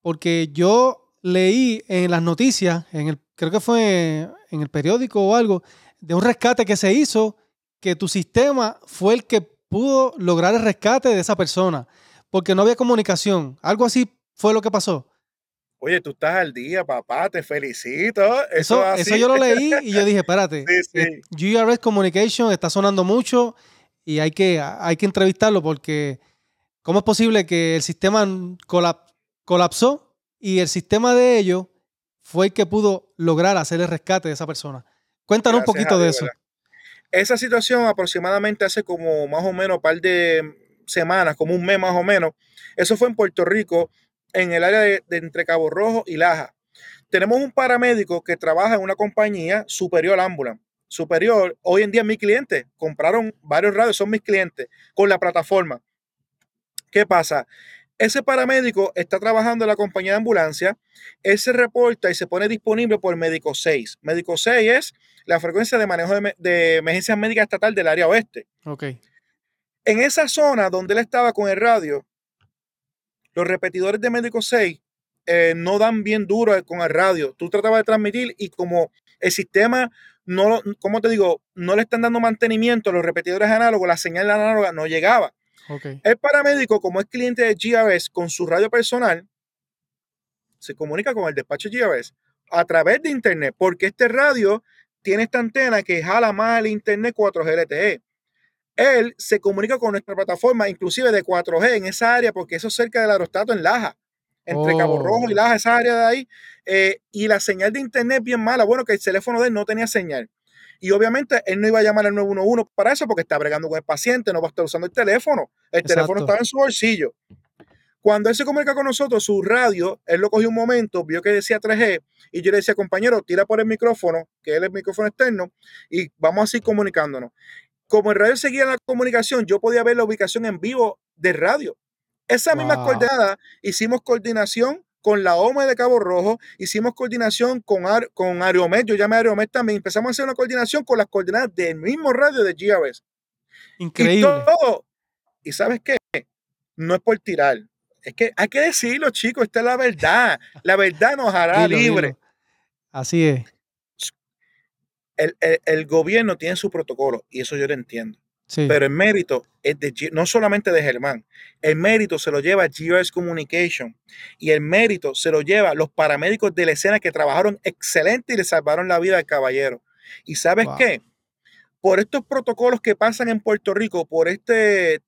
porque yo leí en las noticias, en el, creo que fue en el periódico o algo, de un rescate que se hizo, que tu sistema fue el que pudo lograr el rescate de esa persona, porque no había comunicación. Algo así fue lo que pasó. Oye, tú estás al día, papá, te felicito. Eso, eso, yo lo leí y yo dije, espérate, eh, GRS Communication está sonando mucho y hay que, hay que entrevistarlo porque ¿cómo es posible que el sistema colapsó y el sistema de ellos fue el que pudo lograr hacer el rescate de esa persona? Cuéntanos un poquito de eso. Esa situación aproximadamente hace como más o menos un par de semanas, como un mes más o menos. Eso fue en Puerto Rico en el área de, entre Cabo Rojo y Laja. Tenemos un paramédico que trabaja en una compañía superior Ambulance. Superior, hoy en día es mi cliente. Compraron varios radios, son mis clientes con la plataforma. ¿Qué pasa? Ese paramédico está trabajando en la compañía de ambulancia, él se reporta y se pone disponible por Médico 6. Médico 6 es la frecuencia de manejo de, de emergencias médicas estatal del área oeste. Ok. En esa zona donde él estaba con el radio, los repetidores de Médico 6 eh, no dan bien duro con el radio. Tú tratabas de transmitir y como el sistema no, como te digo, no le están dando mantenimiento a los repetidores análogos, la señal análoga no llegaba. El paramédico, como es cliente de GRS con su radio personal, se comunica con el despacho GRS a través de internet, porque este radio tiene esta antena que jala más el internet 4G LTE él se comunica con nuestra plataforma, inclusive de 4G en esa área, porque eso es cerca del aerostato en Laja, entre Cabo Rojo y oh. Laja, esa área de ahí. Eh, y la señal de internet bien mala. Bueno, que el teléfono de él no tenía señal. Y obviamente él no iba a llamar al 911 para eso, porque está bregando con el paciente, no va a estar usando el teléfono. El teléfono estaba en su bolsillo. Cuando él se comunica con nosotros, su radio, él lo cogió un momento, vio que decía 3G, y yo le decía, compañero, tira por el micrófono, que es el micrófono externo, y vamos así comunicándonos como el radio seguía la comunicación, yo podía ver la ubicación en vivo de radio. Esa misma coordenada hicimos coordinación con la OME de Cabo Rojo, hicimos coordinación con, con Aeromet, yo llamé a Aeromet también, empezamos a hacer una coordinación con las coordenadas del mismo radio de GRS. Increíble. Y, y sabes qué, no es por tirar, es que hay que decirlo, chicos, esta es la verdad. La verdad nos hará libre. Así es el, gobierno tiene su protocolo y eso yo lo entiendo. Pero el mérito es de, no solamente de Germán, el mérito se lo lleva GOS Communication y el mérito se lo lleva los paramédicos de la escena que trabajaron excelente y le salvaron la vida al caballero. ¿Y sabes qué? Por estos protocolos que pasan en Puerto Rico, por este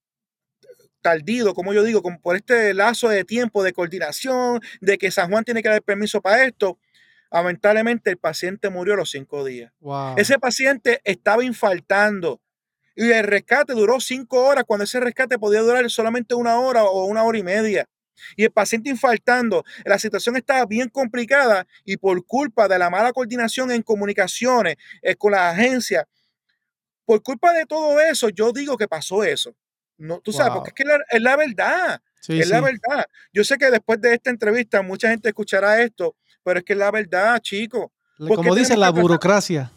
tardido, como yo digo, por este lazo de tiempo de coordinación, de que San Juan tiene que dar permiso para esto, lamentablemente el paciente murió a los cinco días. Ese paciente estaba infartando y el rescate duró cinco horas cuando ese rescate podía durar solamente una hora o una hora y media. Y el paciente infartando, la situación estaba bien complicada y por culpa de la mala coordinación en comunicaciones eh, con la agencia, por culpa de todo eso, yo digo que pasó eso. No, tú sabes, porque es que es la verdad. es la verdad. Yo sé que después de esta entrevista mucha gente escuchará esto pero es que es la verdad, chicos. Como dice la burocracia.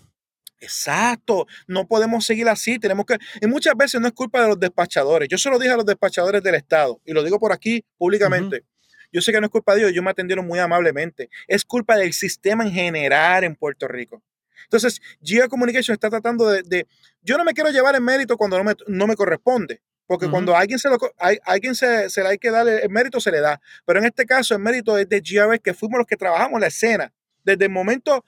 Exacto, no podemos seguir así, tenemos que, y muchas veces no es culpa de los despachadores, yo se lo dije a los despachadores del Estado, y lo digo por aquí públicamente, yo sé que no es culpa de ellos, ellos me atendieron muy amablemente, es culpa del sistema en general en Puerto Rico. Entonces, Gia Communication está tratando de, yo no me quiero llevar en mérito cuando no me, no me corresponde, porque cuando a alguien, se, lo, hay, alguien se, se, le hay que dar el, mérito, se le da. Pero en este caso, el mérito es de GRS, que fuimos los que trabajamos la escena. Desde el momento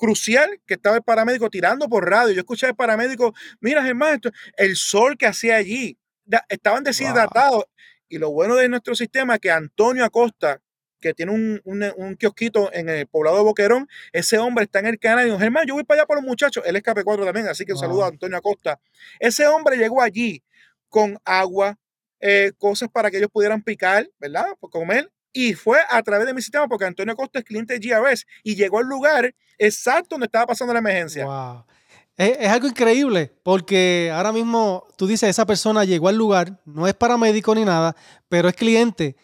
crucial que estaba el paramédico tirando por radio. Yo escuché al paramédico, mira, Germán, el sol que hacía allí, estaban deshidratados. Y lo bueno de nuestro sistema es que Antonio Acosta, que tiene un, un, kiosquito en el poblado de Boquerón, ese hombre está en el canal y dijo, Germán, yo voy para allá por los muchachos. Él es KP4 también, así que un saludo a Antonio Acosta. Ese hombre llegó allí con agua, eh, cosas para que ellos pudieran picar, ¿verdad? Por comer. Y fue a través de mi sistema porque Antonio Costa es cliente de GRS y llegó al lugar exacto donde estaba pasando la emergencia. Wow. Es, algo increíble porque ahora mismo tú dices, esa persona llegó al lugar, no es paramédico ni nada, pero es cliente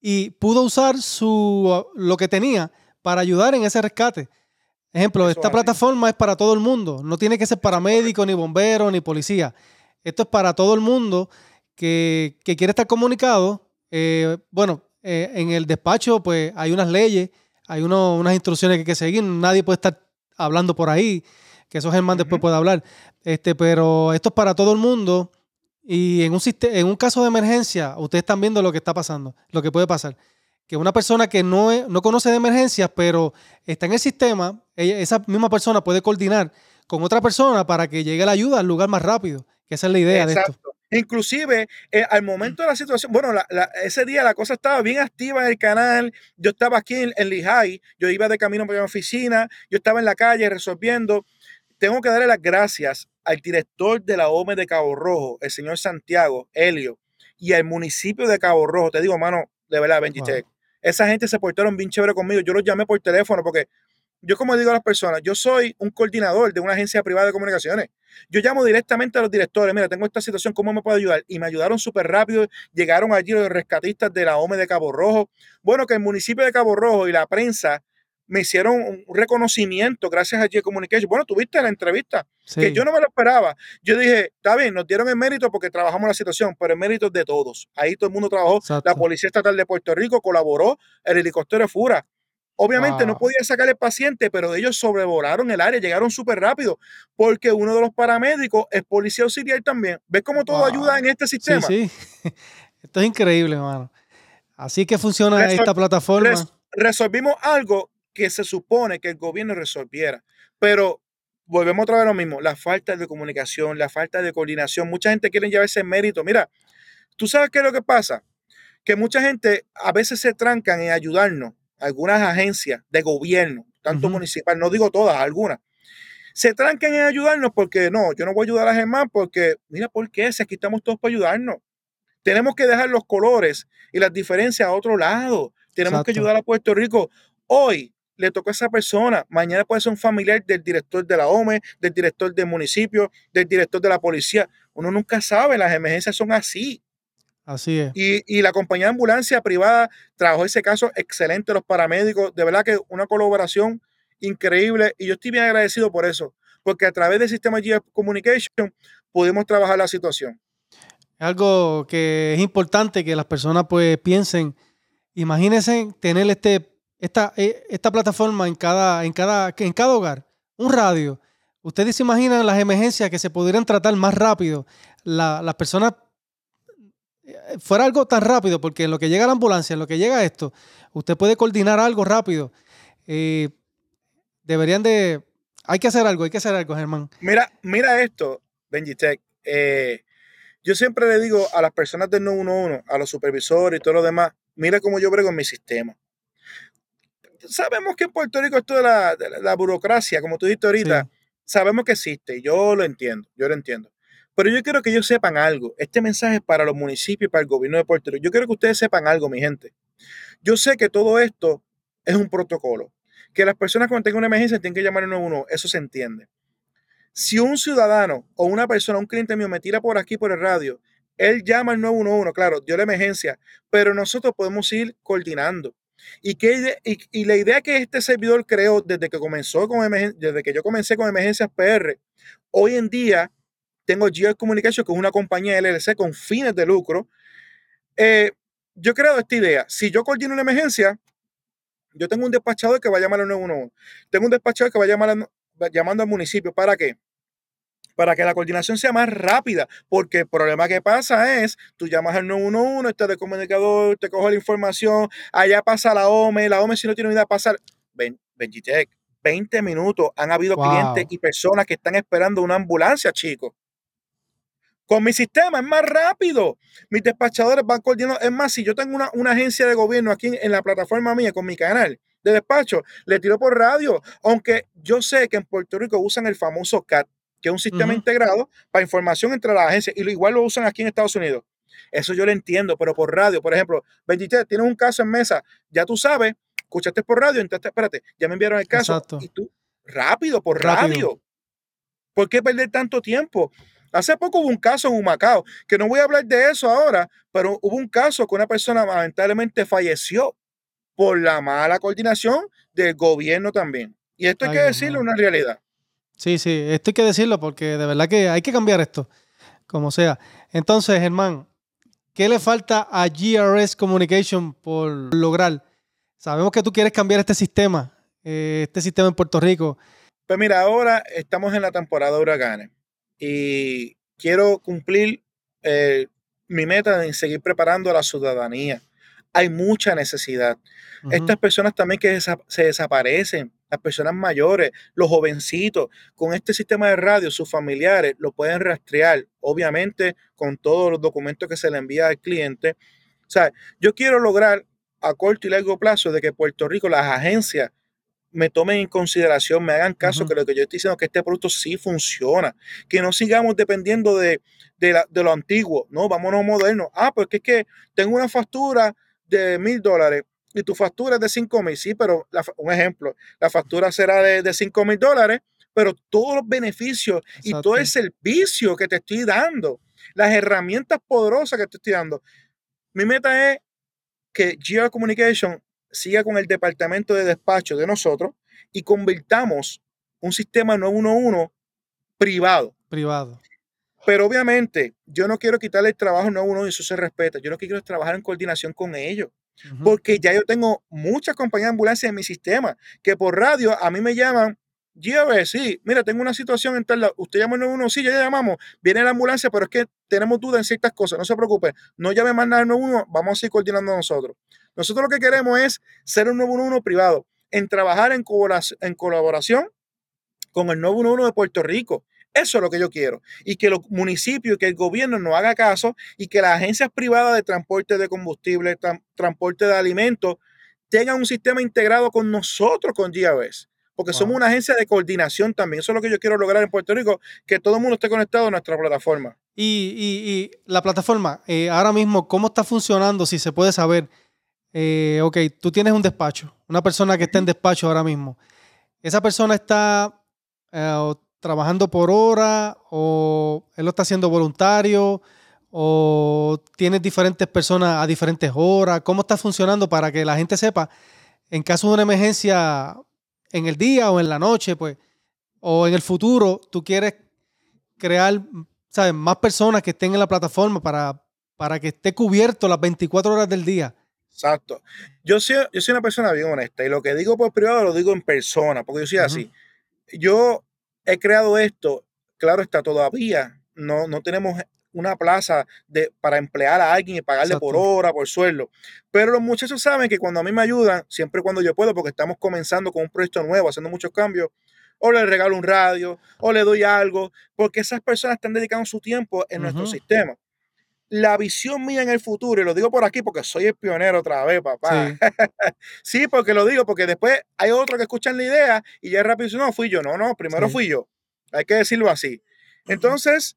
y pudo usar su, lo que tenía para ayudar en ese rescate. Ejemplo, esta plataforma es para todo el mundo, no tiene que ser paramédico, ni bombero, ni policía. Esto es para todo el mundo que, quiere estar comunicado. Eh, bueno, eh, en el despacho, pues hay unas leyes, hay unas instrucciones que hay que seguir. Nadie puede estar hablando por ahí, que eso Germán después puede hablar. Este, pero esto es para todo el mundo. Y en un, en un caso de emergencia, ustedes están viendo lo que está pasando, lo que puede pasar. Que una persona que no, no conoce de emergencias, pero está en el sistema, esa misma persona puede coordinar con otra persona para que llegue la ayuda al lugar más rápido. Que esa es la idea de esto. Inclusive, eh, al momento de la situación, bueno, ese día la cosa estaba bien activa en el canal. Yo estaba aquí en, en Lehigh, yo iba de camino para mi oficina, yo estaba en la calle resolviendo. Tengo que darle las gracias al director de la OME de Cabo Rojo, el señor Santiago Helio, y al municipio de Cabo Rojo. Te digo, mano, de verdad, 23. Esa gente se portaron bien chévere conmigo. Yo los llamé por teléfono porque yo como digo a las personas, yo soy un coordinador de una agencia privada de comunicaciones. Yo llamo directamente a los directores, mira, tengo esta situación, ¿cómo me puedo ayudar? Y me ayudaron súper rápido, llegaron allí los rescatistas de la OME de Cabo Rojo. Bueno, que el municipio de Cabo Rojo y la prensa me hicieron un reconocimiento gracias a G Communication. Bueno, tuviste la entrevista, que yo no me lo esperaba. Yo dije, está bien, nos dieron el mérito porque trabajamos la situación, pero el mérito es de todos. Ahí todo el mundo trabajó. La Policía Estatal de Puerto Rico colaboró, el helicóptero Fura Obviamente no podía sacar el paciente, pero ellos sobrevolaron el área, llegaron súper rápido, porque uno de los paramédicos es policía auxiliar también. ¿Ves cómo todo ayuda en este sistema? Sí, sí. Esto es increíble, hermano. Así que funciona esta plataforma. resolvimos algo que se supone que el gobierno resolviera, pero volvemos otra vez a lo mismo, la falta de comunicación, la falta de coordinación. Mucha gente quiere llevarse mérito. Mira, tú sabes qué es lo que pasa, que mucha gente a veces se trancan en ayudarnos algunas agencias de gobierno, tanto municipal, no digo todas, algunas, se trancan en ayudarnos porque no, yo no voy a ayudar a Germán porque, mira, ¿por qué? Si aquí estamos todos para ayudarnos. Tenemos que dejar los colores y las diferencias a otro lado. Tenemos que ayudar a Puerto Rico. Hoy le tocó a esa persona, mañana puede ser un familiar del director de la OME, del director del municipio, del director de la policía. Uno nunca sabe, las emergencias son así. Así es. Y, la compañía de ambulancia privada trabajó ese caso excelente, los paramédicos, de verdad que una colaboración increíble y yo estoy bien agradecido por eso, porque a través del sistema GF Communication pudimos trabajar la situación. Algo que es importante que las personas pues piensen, imagínense tener este, esta, e, esta plataforma en cada, en, cada, en cada hogar, un radio. Ustedes se imaginan las emergencias que se pudieran tratar más rápido. las personas fuera algo tan rápido, porque en lo que llega la ambulancia, en lo que llega esto, usted puede coordinar algo rápido. Eh, deberían de... Hay que hacer algo, hay que hacer algo, Germán. Mira, mira esto, Benji Tech. Eh, yo siempre le digo a las personas del 911, a los supervisores y todo lo demás, mira cómo yo brego en mi sistema. Sabemos que en Puerto Rico esto de la, burocracia, como tú dijiste ahorita, sabemos que existe, yo lo entiendo, yo lo entiendo. Pero yo quiero que ellos sepan algo. Este mensaje es para los municipios y para el gobierno de Puerto Rico. Yo quiero que ustedes sepan algo, mi gente. Yo sé que todo esto es un protocolo. Que las personas cuando tengan una emergencia tienen que llamar al 911. Eso se entiende. Si un ciudadano o una persona, un cliente mío me tira por aquí por el radio, él llama al 911, claro, dio la emergencia, pero nosotros podemos ir coordinando. Y, que, y, la idea que este servidor creó desde que comenzó con desde que yo comencé con emergencias PR, hoy en día tengo Geo Communication, que es una compañía LLC con fines de lucro. Eh, yo he creado esta idea. Si yo coordino una emergencia, yo tengo un despachador que va a llamar al 911. Tengo un despachador que va a llamar llamando al municipio. ¿Para qué? Para que la coordinación sea más rápida. Porque el problema que pasa es, tú llamas al 911, estás de comunicador, te coge la información, allá pasa la OME, la OME si no tiene idea pasar. Ven, Benjitec, 20 minutos han habido clientes y personas que están esperando una ambulancia, chicos. Con mi sistema es más rápido. Mis despachadores van coordinando. Es más, si yo tengo una, agencia de gobierno aquí en, la plataforma mía con mi canal de despacho, le tiro por radio. Aunque yo sé que en Puerto Rico usan el famoso CAT, que es un sistema integrado para información entre las agencias, y lo igual lo usan aquí en Estados Unidos. Eso yo lo entiendo, pero por radio, por ejemplo, 23, tienes un caso en mesa, ya tú sabes, escuchaste por radio, entonces espérate, ya me enviaron el caso. Y tú, rápido, por radio. ¿Por qué perder tanto tiempo? Hace poco hubo un caso en Humacao, que no voy a hablar de eso ahora, pero hubo un caso que una persona lamentablemente falleció por la mala coordinación del gobierno también. Y esto hay que decirlo, una realidad. Sí, sí, esto hay que decirlo porque de verdad que hay que cambiar esto, como sea. Entonces, Germán, ¿qué le falta a GRS Communication por lograr? Sabemos que tú quieres cambiar este sistema, eh, este sistema en Puerto Rico. Pues mira, ahora estamos en la temporada de huracanes y quiero cumplir eh, mi meta de seguir preparando a la ciudadanía. Hay mucha necesidad. Estas personas también que se desaparecen, las personas mayores, los jovencitos, con este sistema de radio, sus familiares lo pueden rastrear, obviamente con todos los documentos que se le envía al cliente. O sea, yo quiero lograr a corto y largo plazo de que Puerto Rico, las agencias, me tomen en consideración, me hagan caso que lo que yo estoy diciendo, que este producto sí funciona, que no sigamos dependiendo de, de, lo antiguo, no, vámonos modernos. Ah, porque es que tengo una factura de mil dólares y tu factura es de cinco mil, sí, pero un ejemplo, la factura será de, de cinco mil dólares, pero todos los beneficios y todo el servicio que te estoy dando, las herramientas poderosas que te estoy dando. Mi meta es que GR Communication siga con el departamento de despacho de nosotros y convirtamos un sistema 911 privado. Privado. Pero obviamente yo no quiero quitarle el trabajo al 911 y eso se respeta. Yo lo que quiero es trabajar en coordinación con ellos. Porque ya yo tengo muchas compañías de ambulancia en mi sistema que por radio a mí me llaman GR, sí, mira, tengo una situación en tal lado. Usted llama al 911, sí, ya llamamos. Viene la ambulancia, pero es que tenemos dudas en ciertas cosas. No se preocupe, no llame más nada al 911, vamos a seguir coordinando nosotros. Nosotros lo que queremos es ser un 911 privado, en trabajar en colaboración con el 911 de Puerto Rico. Eso es lo que yo quiero. Y que los municipios, que el gobierno no haga caso y que las agencias privadas de transporte de combustible, transporte de alimentos, tengan un sistema integrado con nosotros, con GAOS. Porque somos una agencia de coordinación también. Eso es lo que yo quiero lograr en Puerto Rico, que todo el mundo esté conectado a nuestra plataforma. Y, la plataforma, eh, ahora mismo, ¿cómo está funcionando? Si se puede saber. Eh, ok, tú tienes un despacho, una persona que está en despacho ahora mismo. Esa persona está eh, trabajando por hora o él lo está haciendo voluntario o tienes diferentes personas a diferentes horas. ¿Cómo está funcionando para que la gente sepa en caso de una emergencia en el día o en la noche, pues, o en el futuro, tú quieres crear, ¿sabes? Más personas que estén en la plataforma para, para que esté cubierto las 24 horas del día. Exacto. Yo soy, yo soy una persona bien honesta y lo que digo por privado lo digo en persona, porque yo soy así. Yo he creado esto, claro está, todavía no, no tenemos una plaza de, para emplear a alguien y pagarle por hora, por sueldo. Pero los muchachos saben que cuando a mí me ayudan, siempre cuando yo puedo, porque estamos comenzando con un proyecto nuevo, haciendo muchos cambios, o le regalo un radio, o le doy algo, porque esas personas están dedicando su tiempo en nuestro sistema la visión mía en el futuro, y lo digo por aquí porque soy el pionero otra vez, papá. Sí, porque lo digo, porque después hay otros que escuchan la idea y ya rápido dicen, no, fui yo. No, no, primero fui yo. Hay que decirlo así. Entonces,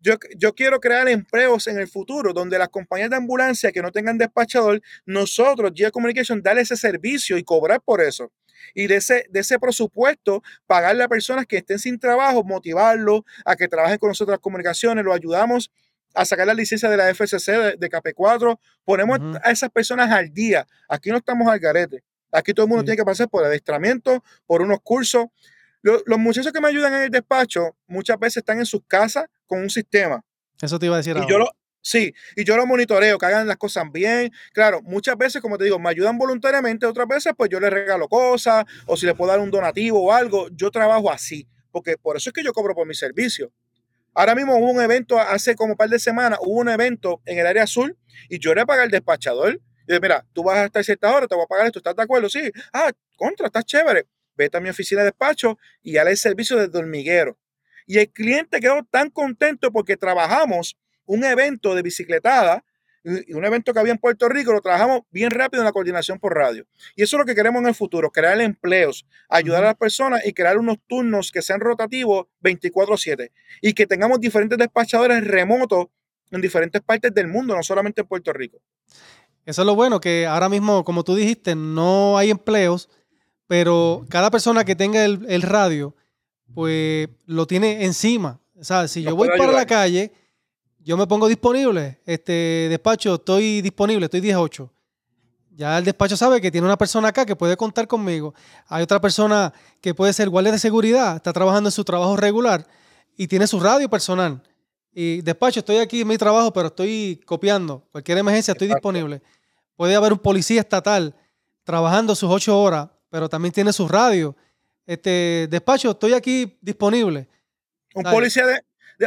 yo, yo, quiero crear empleos en el futuro donde las compañías de ambulancia que no tengan despachador, nosotros, G Communication, darle ese servicio y cobrar por eso. Y de ese, de ese presupuesto, pagarle a personas que estén sin trabajo, motivarlos a que trabajen con nosotros las comunicaciones, lo ayudamos a sacar la licencia de la FCC de, KP4, ponemos a esas personas al día. Aquí no estamos al garete. Aquí todo el mundo tiene que pasar por adiestramiento, por unos cursos. Los, muchachos que me ayudan en el despacho muchas veces están en sus casas con un sistema. Eso te iba a decir. Y yo lo, sí, y yo lo monitoreo, que hagan las cosas bien. Claro, muchas veces, como te digo, me ayudan voluntariamente, otras veces pues yo les regalo cosas o si les puedo dar un donativo o algo. Yo trabajo así, porque por eso es que yo cobro por mi servicio. Ahora mismo hubo un evento hace como un par de semanas, hubo un evento en el área azul y yo le pagué al despachador. Y dije, mira, tú vas a estar cierta hora, te voy a pagar esto, ¿estás de acuerdo? Sí. Ah, contra, estás chévere. Vete a mi oficina de despacho y dale el servicio de hormiguero. Y el cliente quedó tan contento porque trabajamos un evento de bicicletada y un evento que había en Puerto Rico, lo trabajamos bien rápido en la coordinación por radio. Y eso es lo que queremos en el futuro, crear empleos, ayudar a las personas y crear unos turnos que sean rotativos 24/7 y que tengamos diferentes despachadores remotos en diferentes partes del mundo, no solamente en Puerto Rico. Eso es lo bueno, que ahora mismo, como tú dijiste, no hay empleos, pero cada persona que tenga el, radio, pues lo tiene encima. O sea, si yo voy para la calle yo me pongo disponible, este despacho, estoy disponible, estoy 18. Ya el despacho sabe que tiene una persona acá que puede contar conmigo. Hay otra persona que puede ser guardia de seguridad, está trabajando en su trabajo regular y tiene su radio personal. Y despacho, estoy aquí en mi trabajo, pero estoy copiando. Cualquier emergencia, estoy disponible. Puede haber un policía estatal trabajando sus ocho horas, pero también tiene su radio. Este, despacho, estoy aquí disponible. Un policía de,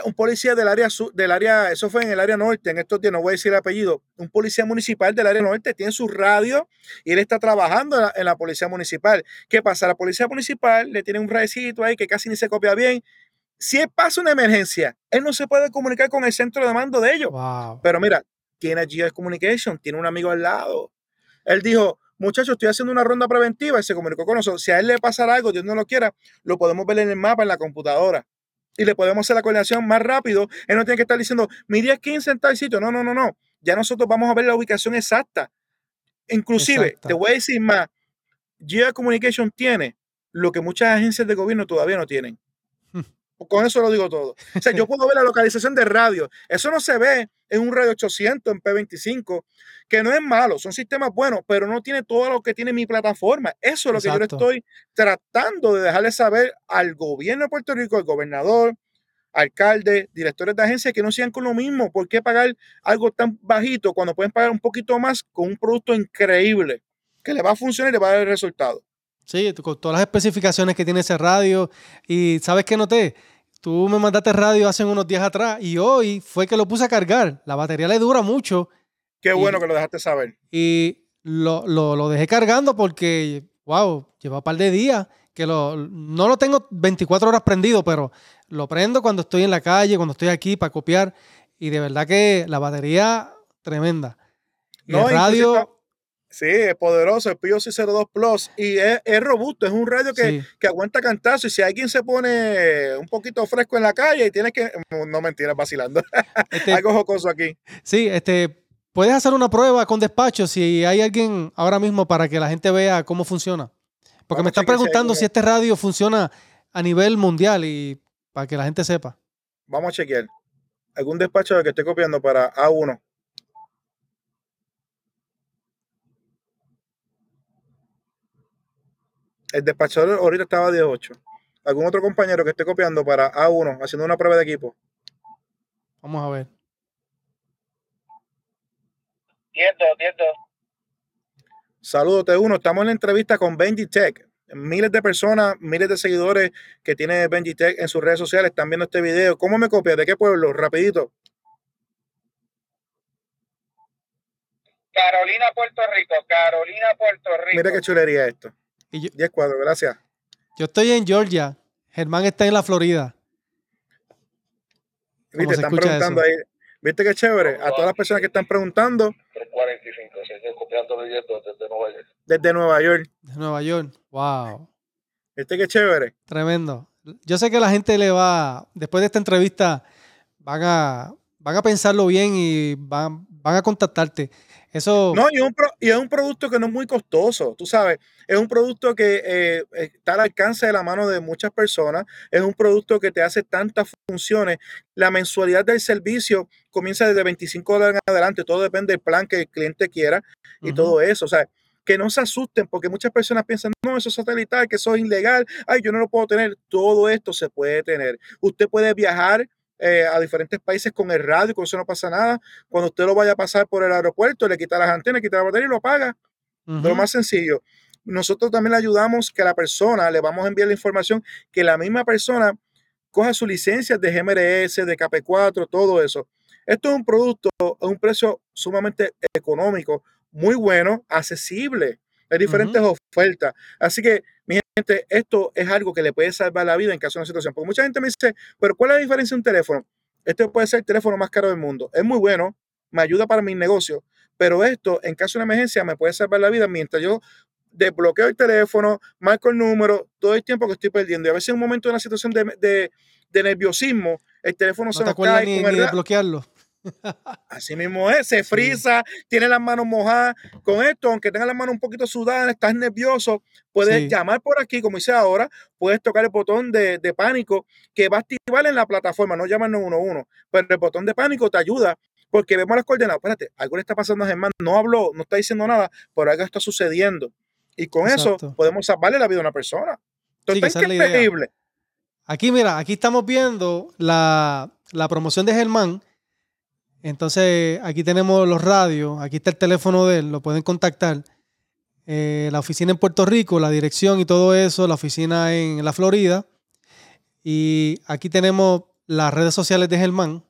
un policía del área del área, eso fue en el área norte, en estos días no voy a decir el apellido, un policía municipal del área norte tiene su radio y él está trabajando en la, policía municipal. ¿Qué pasa? La policía municipal le tiene un radicito ahí que casi ni se copia bien. Si pasa una emergencia, él no se puede comunicar con el centro de mando de ellos. Pero mira, tiene GS Communication, tiene un amigo al lado. Él dijo, muchachos, estoy haciendo una ronda preventiva y se comunicó con nosotros. Si a él le pasa algo, Dios no lo quiera, lo podemos ver en el mapa, en la computadora y le podemos hacer la coordinación más rápido. Él no tiene que estar diciendo, mi día es 15 en tal sitio. No, no, no, no. Ya nosotros vamos a ver la ubicación exacta. Inclusive, te voy a decir más, Geo Communication tiene lo que muchas agencias de gobierno todavía no tienen. Con eso lo digo todo. O sea, yo puedo ver la localización de radio. Eso no se ve en un radio 800, en P25, que no es malo, son sistemas buenos, pero no tiene todo lo que tiene mi plataforma. Eso es lo que yo estoy tratando de dejarle saber al gobierno de Puerto Rico, al gobernador, alcalde, directores de agencias que no sean con lo mismo. ¿Por qué pagar algo tan bajito cuando pueden pagar un poquito más con un producto increíble que le va a funcionar y le va a dar el resultado? Sí, con todas las especificaciones que tiene ese radio. Y ¿sabes qué noté? Tú me mandaste radio hace unos días atrás y hoy fue que lo puse a cargar. La batería le dura mucho. Qué bueno que lo dejaste saber. Y lo, dejé cargando porque, wow, lleva un par de días que lo, no lo tengo 24 horas prendido, pero lo prendo cuando estoy en la calle, cuando estoy aquí para copiar. Y de verdad que la batería tremenda. no, el radio Sí, es poderoso, el Pio 02 Plus y es, robusto, es un radio que, aguanta cantazo y si alguien se pone un poquito fresco en la calle y tiene que, no mentiras, vacilando, este, algo jocoso aquí. Sí, este, puedes hacer una prueba con despacho si hay alguien ahora mismo para que la gente vea cómo funciona. Porque me están preguntando si, este radio funciona a nivel mundial y para que la gente sepa. Vamos a chequear. ¿Algún despacho que esté copiando para A1? El despachador ahorita estaba de 8. ¿Algún otro compañero que esté copiando para A1 haciendo una prueba de equipo? Vamos a ver. Entiendo, entiendo. Saludos, T1. Estamos en la entrevista con Benji Tech. Miles de personas, miles de seguidores que tiene Benji Tech en sus redes sociales están viendo este video. ¿Cómo me copias? ¿De qué pueblo? Rapidito. Carolina, Puerto Rico. Carolina, Puerto Rico. Mira qué chulería esto. 10 cuadros, gracias. Yo estoy en Georgia. Germán está en la Florida. Viste, están preguntando ahí. ¿Viste qué chévere? A todas las personas que están preguntando. 345, copiando desde Nueva York. Desde Nueva York. Desde Nueva York. Wow. ¿Viste qué chévere? Tremendo. Yo sé que la gente le va, después de esta entrevista, van a, van a pensarlo bien y van, van a contactarte. No, y es, un y es un producto que no es muy costoso, tú sabes. Es un producto que eh, está al alcance de la mano de muchas personas. Es un producto que te hace tantas funciones. La mensualidad del servicio comienza desde 25 dólares en adelante. Todo depende del plan que el cliente quiera y todo eso. O sea, que no se asusten porque muchas personas piensan, no, eso es satelital, que eso es ilegal. Ay, yo no lo puedo tener. Todo esto se puede tener. Usted puede viajar eh, a diferentes países con el radio, con eso no pasa nada. Cuando usted lo vaya a pasar por el aeropuerto, le quita las antenas, quita la batería y lo paga. Lo más sencillo. Nosotros también le ayudamos que la persona, le vamos a enviar la información, que la misma persona coja su licencia de GMRS, de KP4, todo eso. Esto es un producto a un precio sumamente económico, muy bueno, accesible. Hay diferentes ofertas. Así que, esto es algo que le puede salvar la vida en caso de una situación. Porque mucha gente me dice, pero ¿cuál es la diferencia de un teléfono? Este puede ser el teléfono más caro del mundo. Es muy bueno, me ayuda para mi negocio, pero esto, en caso de una emergencia, me puede salvar la vida mientras yo desbloqueo el teléfono, marco el número, todo el tiempo que estoy perdiendo. Y a veces en un momento de una situación de, nerviosismo, el teléfono se me cae. Ni, ni desbloquearlo. Así mismo es, se frisa, tiene las manos mojadas. Con esto, aunque tenga las manos un poquito sudadas, estás nervioso, puedes llamar por aquí, como hice ahora, puedes tocar el botón de, pánico que va a activar en la plataforma, no llaman 911, pero el botón de pánico te ayuda porque vemos las coordenadas. Espérate, algo le está pasando a Germán, no habló, no está diciendo nada, pero algo está sucediendo. Y con eso podemos salvarle la vida a una persona. Entonces, increíble. Aquí, mira, aquí estamos viendo la, la promoción de Germán. Entonces, aquí tenemos los radios, aquí está el teléfono de él, lo pueden contactar. Eh, la oficina en Puerto Rico, la dirección y todo eso, la oficina en la Florida. Y aquí tenemos las redes sociales de Germán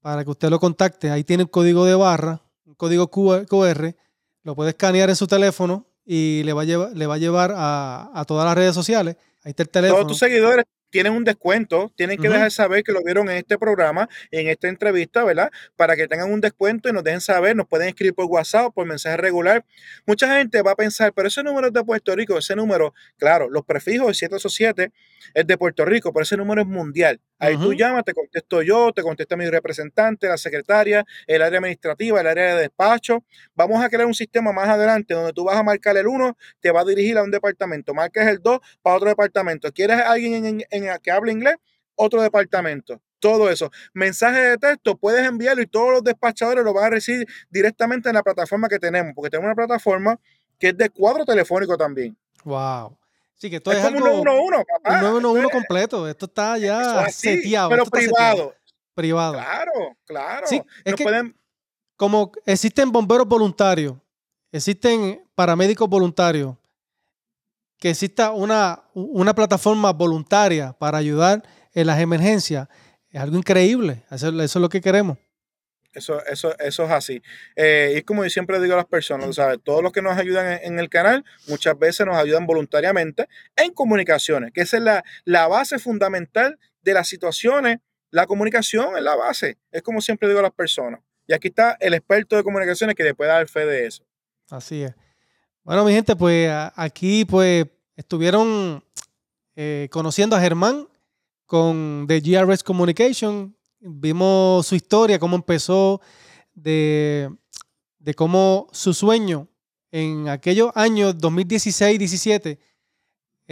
para que usted lo contacte. Ahí tiene un código de barra, un código QR, lo puede escanear en su teléfono y le va a llevar, le va a, llevar a, a todas las redes sociales. Ahí está el teléfono. Todos tus seguidores tienen un descuento, tienen que dejar saber que lo vieron en este programa, en esta entrevista, ¿verdad? Para que tengan un descuento y nos dejen saber, nos pueden escribir por WhatsApp por mensaje regular. Mucha gente va a pensar, pero ese número es de Puerto Rico, ese número, claro, los prefijos, el 787 es de Puerto Rico, pero ese número es mundial. Ahí tú llamas, te contesto yo, te contesta mi representante, la secretaria, el área administrativa, el área de despacho. Vamos a crear un sistema más adelante donde tú vas a marcar el 1, te va a dirigir a un departamento, marcas el 2 para otro departamento. ¿Quieres a alguien en, en- en- que hable inglés? Otro departamento. Todo eso. Mensaje de texto, puedes enviarlo y todos los despachadores lo van a recibir directamente en la plataforma que tenemos, porque tenemos una plataforma que es de cuadro telefónico también. Wow. Sí, que esto es es, como algo. un 911, papá. un 911 Esto es- completo. Esto está ya es así, seteado. pero está seteado. privado. Privado. Claro, claro. Sí, es Nos que- pueden, Como existen bomberos voluntarios, existen paramédicos voluntarios, que exista una, una plataforma voluntaria para ayudar en las emergencias, es algo increíble. Eso, eso es lo que queremos. Eso, eso, eso es así. Eh, y como yo siempre digo a las personas, ¿sabes? Todos los que nos ayudan en, el canal, muchas veces nos ayudan voluntariamente en comunicaciones, que esa es la, la base fundamental de las situaciones. La comunicación es la base. Es como siempre digo a las personas. Y aquí está el experto de comunicaciones que le puede dar fe de eso. Así es. Bueno, mi gente, pues aquí pues estuvieron eh, conociendo a Germán con The GRS Communication. Vimos su historia, cómo empezó, de, de cómo su sueño en aquellos años 2016-17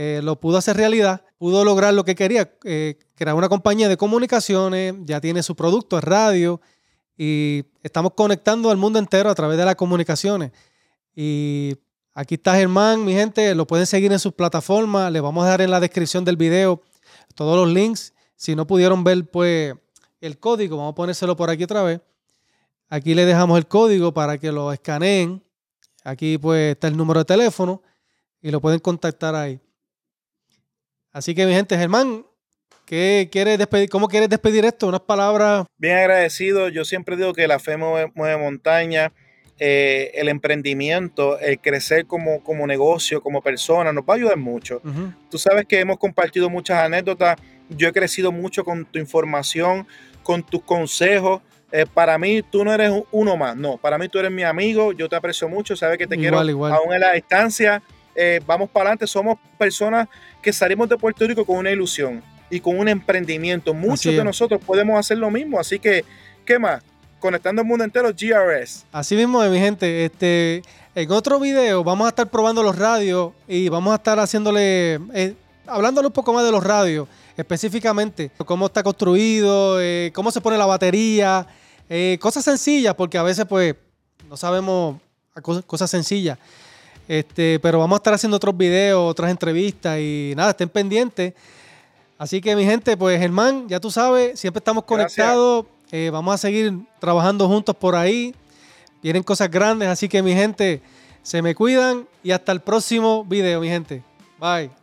eh, lo pudo hacer realidad, pudo lograr lo que quería, eh, crear una compañía de comunicaciones, ya tiene su producto, es radio, y estamos conectando al mundo entero a través de las comunicaciones. Y aquí está Germán, mi gente, lo pueden seguir en sus plataformas, les vamos a dar en la descripción del video todos los links. Si no pudieron ver pues el código, vamos a ponérselo por aquí otra vez. Aquí le dejamos el código para que lo escaneen. Aquí pues está el número de teléfono y lo pueden contactar ahí. Así que mi gente, Germán, ¿qué quieres despedir? ¿Cómo quieres despedir esto? Unas palabras. Bien agradecido. Yo siempre digo que la fe mueve, mueve montaña. eh, el emprendimiento, el crecer como, como negocio, como persona, nos va a ayudar mucho. Tú sabes que hemos compartido muchas anécdotas. Yo he crecido mucho con tu información, con tus consejos. Eh, para mí, tú no eres uno más. No, para mí tú eres mi amigo. Yo te aprecio mucho. Sabes que te Igual, quiero igual. aún en la distancia. Eh, vamos para adelante. Somos personas que salimos de Puerto Rico con una ilusión y con un emprendimiento. Muchos de nosotros podemos hacer lo mismo. Así que, ¿qué más? Conectando el mundo entero, GRS. Así mismo, es, mi gente. Este, en otro video vamos a estar probando los radios y vamos a estar haciéndole, eh, hablándole un poco más de los radios, específicamente cómo está construido, eh, cómo se pone la batería, eh, cosas sencillas, porque a veces pues no sabemos cosas, cosas sencillas. Este, pero vamos a estar haciendo otros videos, otras entrevistas y nada, estén pendientes. Así que mi gente, pues Germán, ya tú sabes, siempre estamos conectados. eh, vamos a seguir trabajando juntos por ahí. Vienen cosas grandes, así que mi gente, se me cuidan y hasta el próximo video, mi gente. Bye.